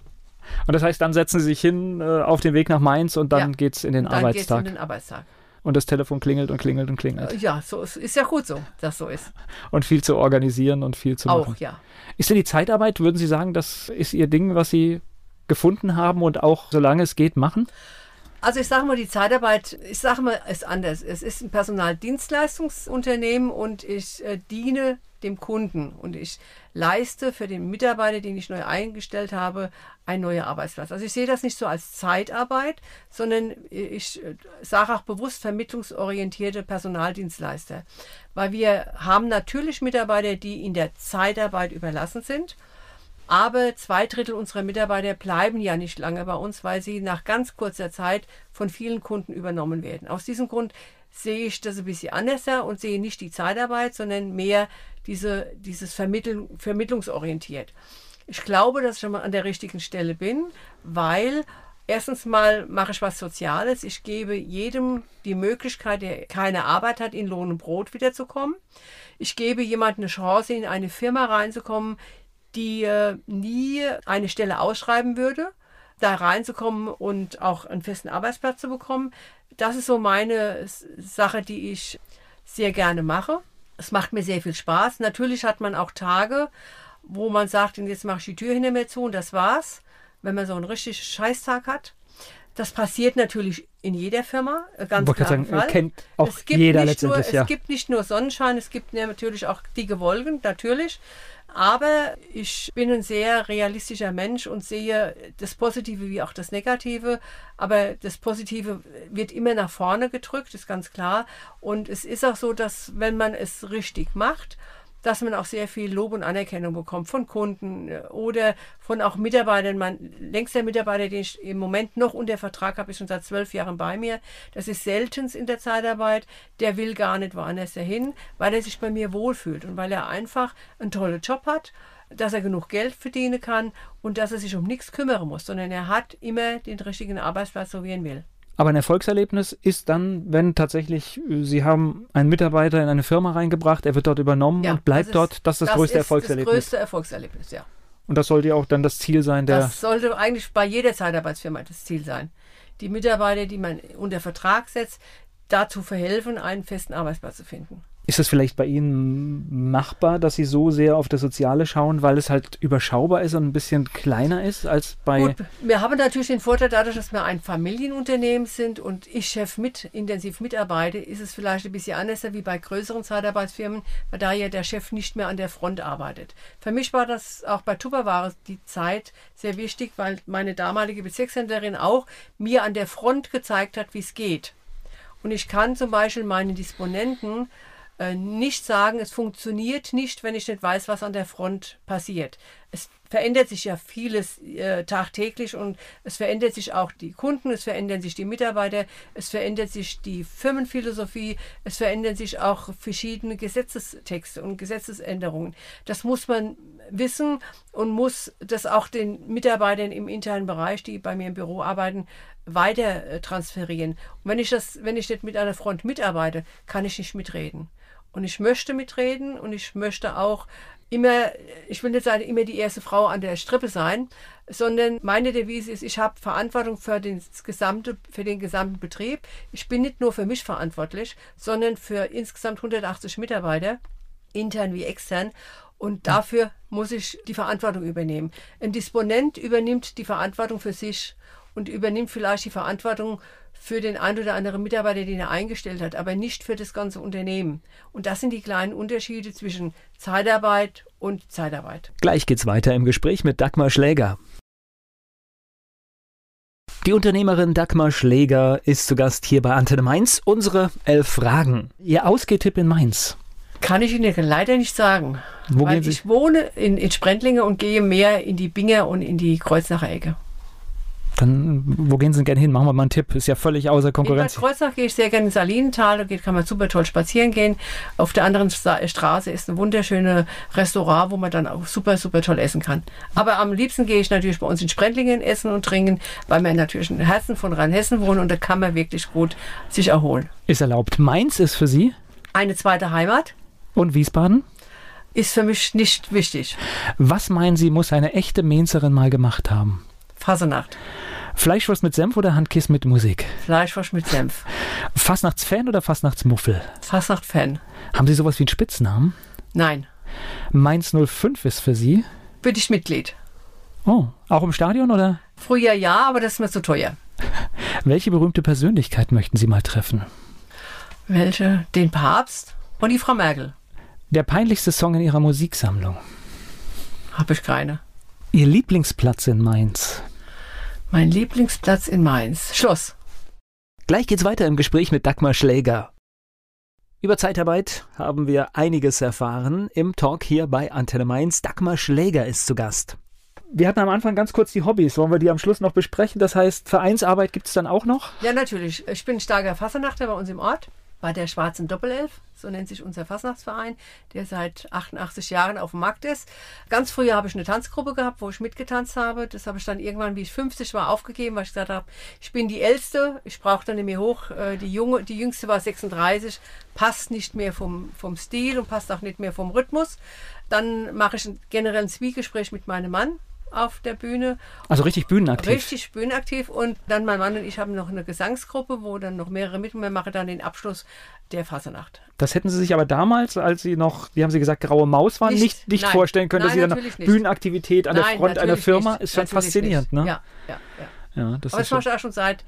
Und das heißt, dann setzen Sie sich hin äh, auf den Weg nach Mainz und dann ja. es in den dann Arbeitstag. Geht's in den Arbeitstag. Und das Telefon klingelt und klingelt und klingelt. Ja, so ist, ist ja gut so, dass so ist. Und viel zu organisieren und viel zu machen. Auch, ja. Ist denn die Zeitarbeit, würden Sie sagen, das ist Ihr Ding, was Sie gefunden haben und auch solange es geht machen? Also ich sage mal, die Zeitarbeit, ich sage mal, ist anders. Es ist ein Personaldienstleistungsunternehmen und ich äh, diene dem Kunden und ich leiste für den Mitarbeiter, den ich neu eingestellt habe, einen neuen Arbeitsplatz. Also ich sehe das nicht so als Zeitarbeit, sondern ich äh, sage auch bewusst vermittlungsorientierte Personaldienstleister, weil wir haben natürlich Mitarbeiter, die in der Zeitarbeit überlassen sind aber zwei Drittel unserer Mitarbeiter bleiben ja nicht lange bei uns, weil sie nach ganz kurzer Zeit von vielen Kunden übernommen werden. Aus diesem Grund sehe ich das ein bisschen anders und sehe nicht die Zeitarbeit, sondern mehr diese, dieses Vermitteln, vermittlungsorientiert. Ich glaube, dass ich schon mal an der richtigen Stelle bin, weil erstens mal mache ich was Soziales. Ich gebe jedem die Möglichkeit, der keine Arbeit hat, in Lohn und Brot wiederzukommen. Ich gebe jemandem eine Chance, in eine Firma reinzukommen, die äh, nie eine Stelle ausschreiben würde, da reinzukommen und auch einen festen Arbeitsplatz zu bekommen. Das ist so meine Sache, die ich sehr gerne mache. Es macht mir sehr viel Spaß. Natürlich hat man auch Tage, wo man sagt, jetzt mache ich die Tür hinter mir zu und das war's. Wenn man so einen richtig Scheißtag hat. Das passiert natürlich in jeder Firma, äh, ganz klar. Sagen, Fall. Kennt auch jeder letztendlich, nur, ja. Es gibt nicht nur Sonnenschein, es gibt natürlich auch dicke Wolken, natürlich. Aber ich bin ein sehr realistischer Mensch und sehe das Positive wie auch das Negative. Aber das Positive wird immer nach vorne gedrückt, ist ganz klar. Und es ist auch so, dass wenn man es richtig macht, dass man auch sehr viel Lob und Anerkennung bekommt von Kunden äh, oder von auch Mitarbeitern. Mein längster Mitarbeiter, den ich im Moment noch unter Vertrag habe, ist schon seit zwölf Jahren bei mir. Das ist selten in der Zeitarbeit. Der will gar nicht woanders dahin, weil er sich bei mir wohlfühlt und weil er einfach einen tollen Job hat dass er genug Geld verdienen kann und dass er sich um nichts kümmern muss, sondern er hat immer den richtigen Arbeitsplatz, so wie er ihn will. Aber ein Erfolgserlebnis ist dann, wenn tatsächlich äh, Sie haben einen Mitarbeiter in eine Firma reingebracht, er wird dort übernommen ja, und bleibt das ist, dort. Das ist das, das größte ist Erfolgserlebnis. Das größte Erfolgserlebnis, ja. Und das sollte ja auch dann das Ziel sein, der. Das sollte eigentlich bei jeder Zeitarbeitsfirma das Ziel sein. Die Mitarbeiter, die man unter Vertrag setzt, dazu verhelfen, einen festen Arbeitsplatz zu finden. Ist es vielleicht bei Ihnen machbar, dass Sie so sehr auf das Soziale schauen, weil es halt überschaubar ist und ein bisschen kleiner ist als bei. Gut, wir haben natürlich den Vorteil, dadurch, dass wir ein Familienunternehmen sind und ich Chef mit intensiv mitarbeite, ist es vielleicht ein bisschen anders wie bei größeren Zeitarbeitsfirmen, weil da ja der Chef nicht mehr an der Front arbeitet. Für mich war das auch bei Tupperware die Zeit sehr wichtig, weil meine damalige Bezirkshändlerin auch mir an der Front gezeigt hat, wie es geht. Und ich kann zum Beispiel meinen Disponenten äh, nicht sagen, es funktioniert nicht, wenn ich nicht weiß, was an der Front passiert. Es verändert sich ja vieles äh, tagtäglich und es verändert sich auch die Kunden, es verändern sich die Mitarbeiter, es verändert sich die Firmenphilosophie, es verändern sich auch verschiedene Gesetzestexte und Gesetzesänderungen. Das muss man wissen und muss das auch den Mitarbeitern im internen Bereich, die bei mir im Büro arbeiten, weiter äh, transferieren. Und wenn ich das, wenn ich nicht mit einer Front mitarbeite, kann ich nicht mitreden. Und ich möchte mitreden und ich möchte auch immer, ich will nicht sagen, immer die erste Frau an der Strippe sein, sondern meine Devise ist, ich habe Verantwortung für den, gesamte, für den gesamten Betrieb. Ich bin nicht nur für mich verantwortlich, sondern für insgesamt 180 Mitarbeiter, intern wie extern. Und dafür muss ich die Verantwortung übernehmen. Ein Disponent übernimmt die Verantwortung für sich und übernimmt vielleicht die Verantwortung für den ein oder anderen Mitarbeiter, den er eingestellt hat, aber nicht für das ganze Unternehmen. Und das sind die kleinen Unterschiede zwischen Zeitarbeit und Zeitarbeit. Gleich geht's weiter im Gespräch mit Dagmar Schläger. Die Unternehmerin Dagmar Schläger ist zu Gast hier bei Antenne Mainz. Unsere elf Fragen. Ihr Ausgehtipp in Mainz? Kann ich Ihnen leider nicht sagen. Wo weil ich wohne in, in Sprendlinge und gehe mehr in die Binger und in die Kreuznacher Ecke. Dann, wo gehen Sie denn gerne hin? Machen wir mal einen Tipp. Ist ja völlig außer Konkurrenz. In Bad Kreuznach gehe ich sehr gerne ins Salinental. Da kann man super toll spazieren gehen. Auf der anderen Straße ist ein wunderschönes Restaurant, wo man dann auch super, super toll essen kann. Aber am liebsten gehe ich natürlich bei uns in Sprendlingen essen und trinken, weil wir natürlich in Herzen von Rheinhessen wohnen und da kann man wirklich gut sich erholen. Ist erlaubt. Mainz ist für Sie? Eine zweite Heimat. Und Wiesbaden? Ist für mich nicht wichtig. Was meinen Sie, muss eine echte Mainzerin mal gemacht haben? Fasenacht. Fleischwurst mit Senf oder Handkiss mit Musik? Fleischwurst mit Senf. Fastnachtsfan oder Fastnachtsmuffel? Fastnachtfan. Haben Sie sowas wie einen Spitznamen? Nein. Mainz 05 ist für Sie? Bin ich Mitglied. Oh, auch im Stadion oder? Früher ja, aber das ist mir zu teuer. Welche berühmte Persönlichkeit möchten Sie mal treffen? Welche? Den Papst und die Frau Merkel. Der peinlichste Song in Ihrer Musiksammlung? Habe ich keine. Ihr Lieblingsplatz in Mainz? Mein Lieblingsplatz in Mainz. Schloss. Gleich geht's weiter im Gespräch mit Dagmar Schläger. Über Zeitarbeit haben wir einiges erfahren im Talk hier bei Antenne Mainz. Dagmar Schläger ist zu Gast. Wir hatten am Anfang ganz kurz die Hobbys. Wollen wir die am Schluss noch besprechen? Das heißt, Vereinsarbeit gibt es dann auch noch? Ja, natürlich. Ich bin starker Fassernachter bei uns im Ort bei der Schwarzen Doppelelf, so nennt sich unser Fastnachtsverein, der seit 88 Jahren auf dem Markt ist. Ganz früher habe ich eine Tanzgruppe gehabt, wo ich mitgetanzt habe. Das habe ich dann irgendwann, wie ich 50 war, aufgegeben, weil ich gesagt habe, ich bin die Älteste, ich brauche dann nicht mehr hoch. Äh, die, Junge, die Jüngste war 36, passt nicht mehr vom, vom Stil und passt auch nicht mehr vom Rhythmus. Dann mache ich generell ein Zwiegespräch mit meinem Mann, auf der Bühne. Also richtig bühnenaktiv. Richtig bühnenaktiv. Und dann mein Mann und ich haben noch eine Gesangsgruppe, wo dann noch mehrere mit mir machen dann den Abschluss der Fasernacht. Das hätten Sie sich aber damals, als Sie noch, wie haben Sie gesagt, graue Maus waren, nicht, nicht, nicht vorstellen können, dass Sie dann Bühnenaktivität an nein, der Front einer Firma nicht. ist schon faszinierend, nicht. ne? Ja, ja, ja. ja das aber das mache ich auch schon seit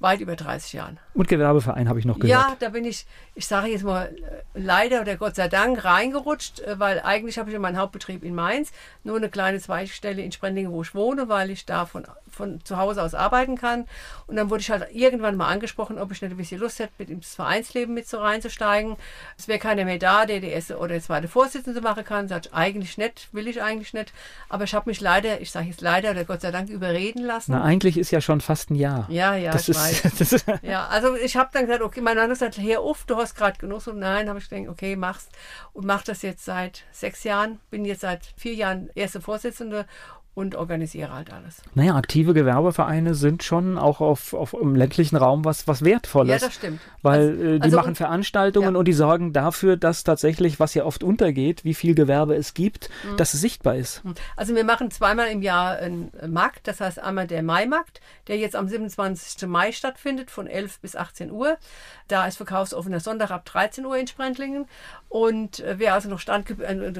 weit über 30 Jahren. Und Gewerbeverein habe ich noch gehört. Ja, da bin ich, ich sage jetzt mal, äh, leider oder Gott sei Dank reingerutscht, äh, weil eigentlich habe ich ja meinen Hauptbetrieb in Mainz, nur eine kleine Zweigstelle in Sprendingen, wo ich wohne, weil ich da von, von zu Hause aus arbeiten kann. Und dann wurde ich halt irgendwann mal angesprochen, ob ich nicht ein bisschen Lust hätte, mit ins Vereinsleben mit so reinzusteigen. Es wäre keiner mehr da, der die erste oder zweite Vorsitzende machen kann. Sag ich, eigentlich nicht, will ich eigentlich nicht. Aber ich habe mich leider, ich sage jetzt leider oder Gott sei Dank überreden lassen. Na, eigentlich ist ja schon fast ein Jahr. Ja, ja, das [LAUGHS] ist, ja, also ich habe dann gesagt, okay, mein Mann hat gesagt, Herr Uff, du hast gerade genug. Und nein, habe ich gedacht, okay, mach's. Und mach das jetzt seit sechs Jahren. Bin jetzt seit vier Jahren erste Vorsitzende und organisiere halt alles. Naja, aktive Gewerbevereine sind schon auch auf, auf im ländlichen Raum was, was Wertvolles. Ja, das stimmt. Weil also, äh, die also, machen Veranstaltungen ja. und die sorgen dafür, dass tatsächlich, was ja oft untergeht, wie viel Gewerbe es gibt, mhm. dass es sichtbar ist. Mhm. Also wir machen zweimal im Jahr einen Markt, das heißt einmal der Maimarkt, der jetzt am 27. Mai stattfindet, von 11 bis 18 Uhr. Da ist verkaufsoffener Sonntag ab 13 Uhr in Sprendlingen. Und äh, wer also noch Stand, äh,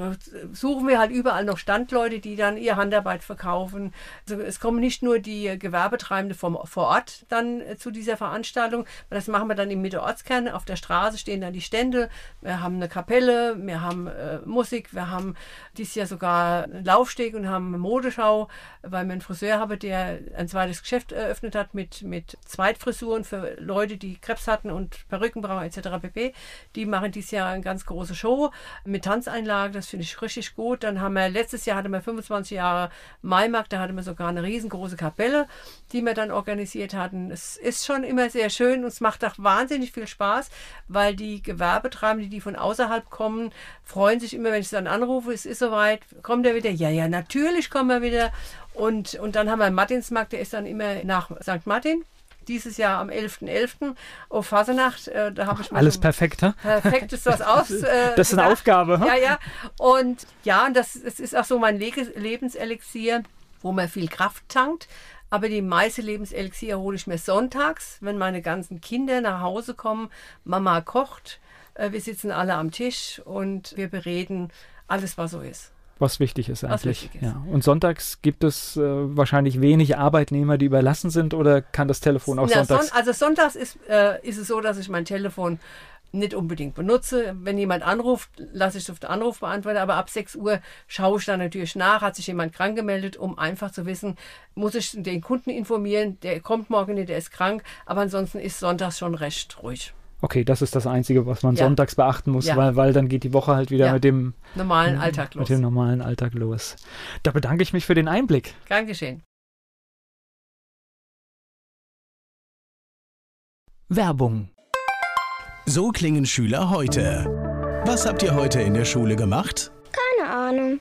suchen wir halt überall noch Standleute, die dann ihr Handarbeit verkaufen. Also es kommen nicht nur die Gewerbetreibende vom, vor Ort dann äh, zu dieser Veranstaltung, das machen wir dann im Mitte-Ortskern. Auf der Straße stehen dann die Stände. Wir haben eine Kapelle, wir haben äh, Musik, wir haben dieses Jahr sogar einen Laufsteg und haben eine Modeschau, weil wir einen Friseur haben, der ein zweites Geschäft eröffnet hat mit, mit Zweitfrisuren für Leute, die Krebs hatten und Perücken brauchen etc. pp. Die machen dieses Jahr eine ganz große Show mit Tanzeinlagen, das finde ich richtig gut. Dann haben wir, letztes Jahr hatten wir 25 Jahre Maimarkt, da hatten wir sogar eine riesengroße Kapelle, die wir dann organisiert hatten. Es ist schon immer sehr schön und es macht auch wahnsinnig viel Spaß, weil die Gewerbetreibenden, die von außerhalb kommen, freuen sich immer, wenn ich dann anrufe, es ist soweit, kommt er wieder? Ja, ja, natürlich kommen wir wieder. Und, und dann haben wir Martinsmarkt, der ist dann immer nach St. Martin dieses Jahr am 11.11. .11. auf Fasernacht. Äh, da habe ich Alles perfekt, ha? Perfekt [LAUGHS] ist das aus. Äh, das ist eine Aufgabe. Ha? Ja, ja. Und ja, das, das ist auch so mein Le Lebenselixier, wo man viel Kraft tankt. Aber die meiste Lebenselixier hole ich mir sonntags, wenn meine ganzen Kinder nach Hause kommen. Mama kocht, äh, wir sitzen alle am Tisch und wir bereden alles, was so ist. Was wichtig ist eigentlich. Wichtig ist. Ja. Und sonntags gibt es äh, wahrscheinlich wenig Arbeitnehmer, die überlassen sind oder kann das Telefon auch Na, sonntags? Son also sonntags ist, äh, ist es so, dass ich mein Telefon nicht unbedingt benutze. Wenn jemand anruft, lasse ich es auf den Anruf beantworten, aber ab 6 Uhr schaue ich dann natürlich nach, hat sich jemand krank gemeldet, um einfach zu wissen, muss ich den Kunden informieren, der kommt morgen nicht, der ist krank, aber ansonsten ist sonntags schon recht ruhig. Okay, das ist das Einzige, was man ja. sonntags beachten muss, ja. weil, weil dann geht die Woche halt wieder ja. mit dem normalen Alltag los. Mit dem normalen Alltag los. Da bedanke ich mich für den Einblick. Gern geschehen. Werbung. So klingen Schüler heute. Was habt ihr heute in der Schule gemacht? Keine Ahnung.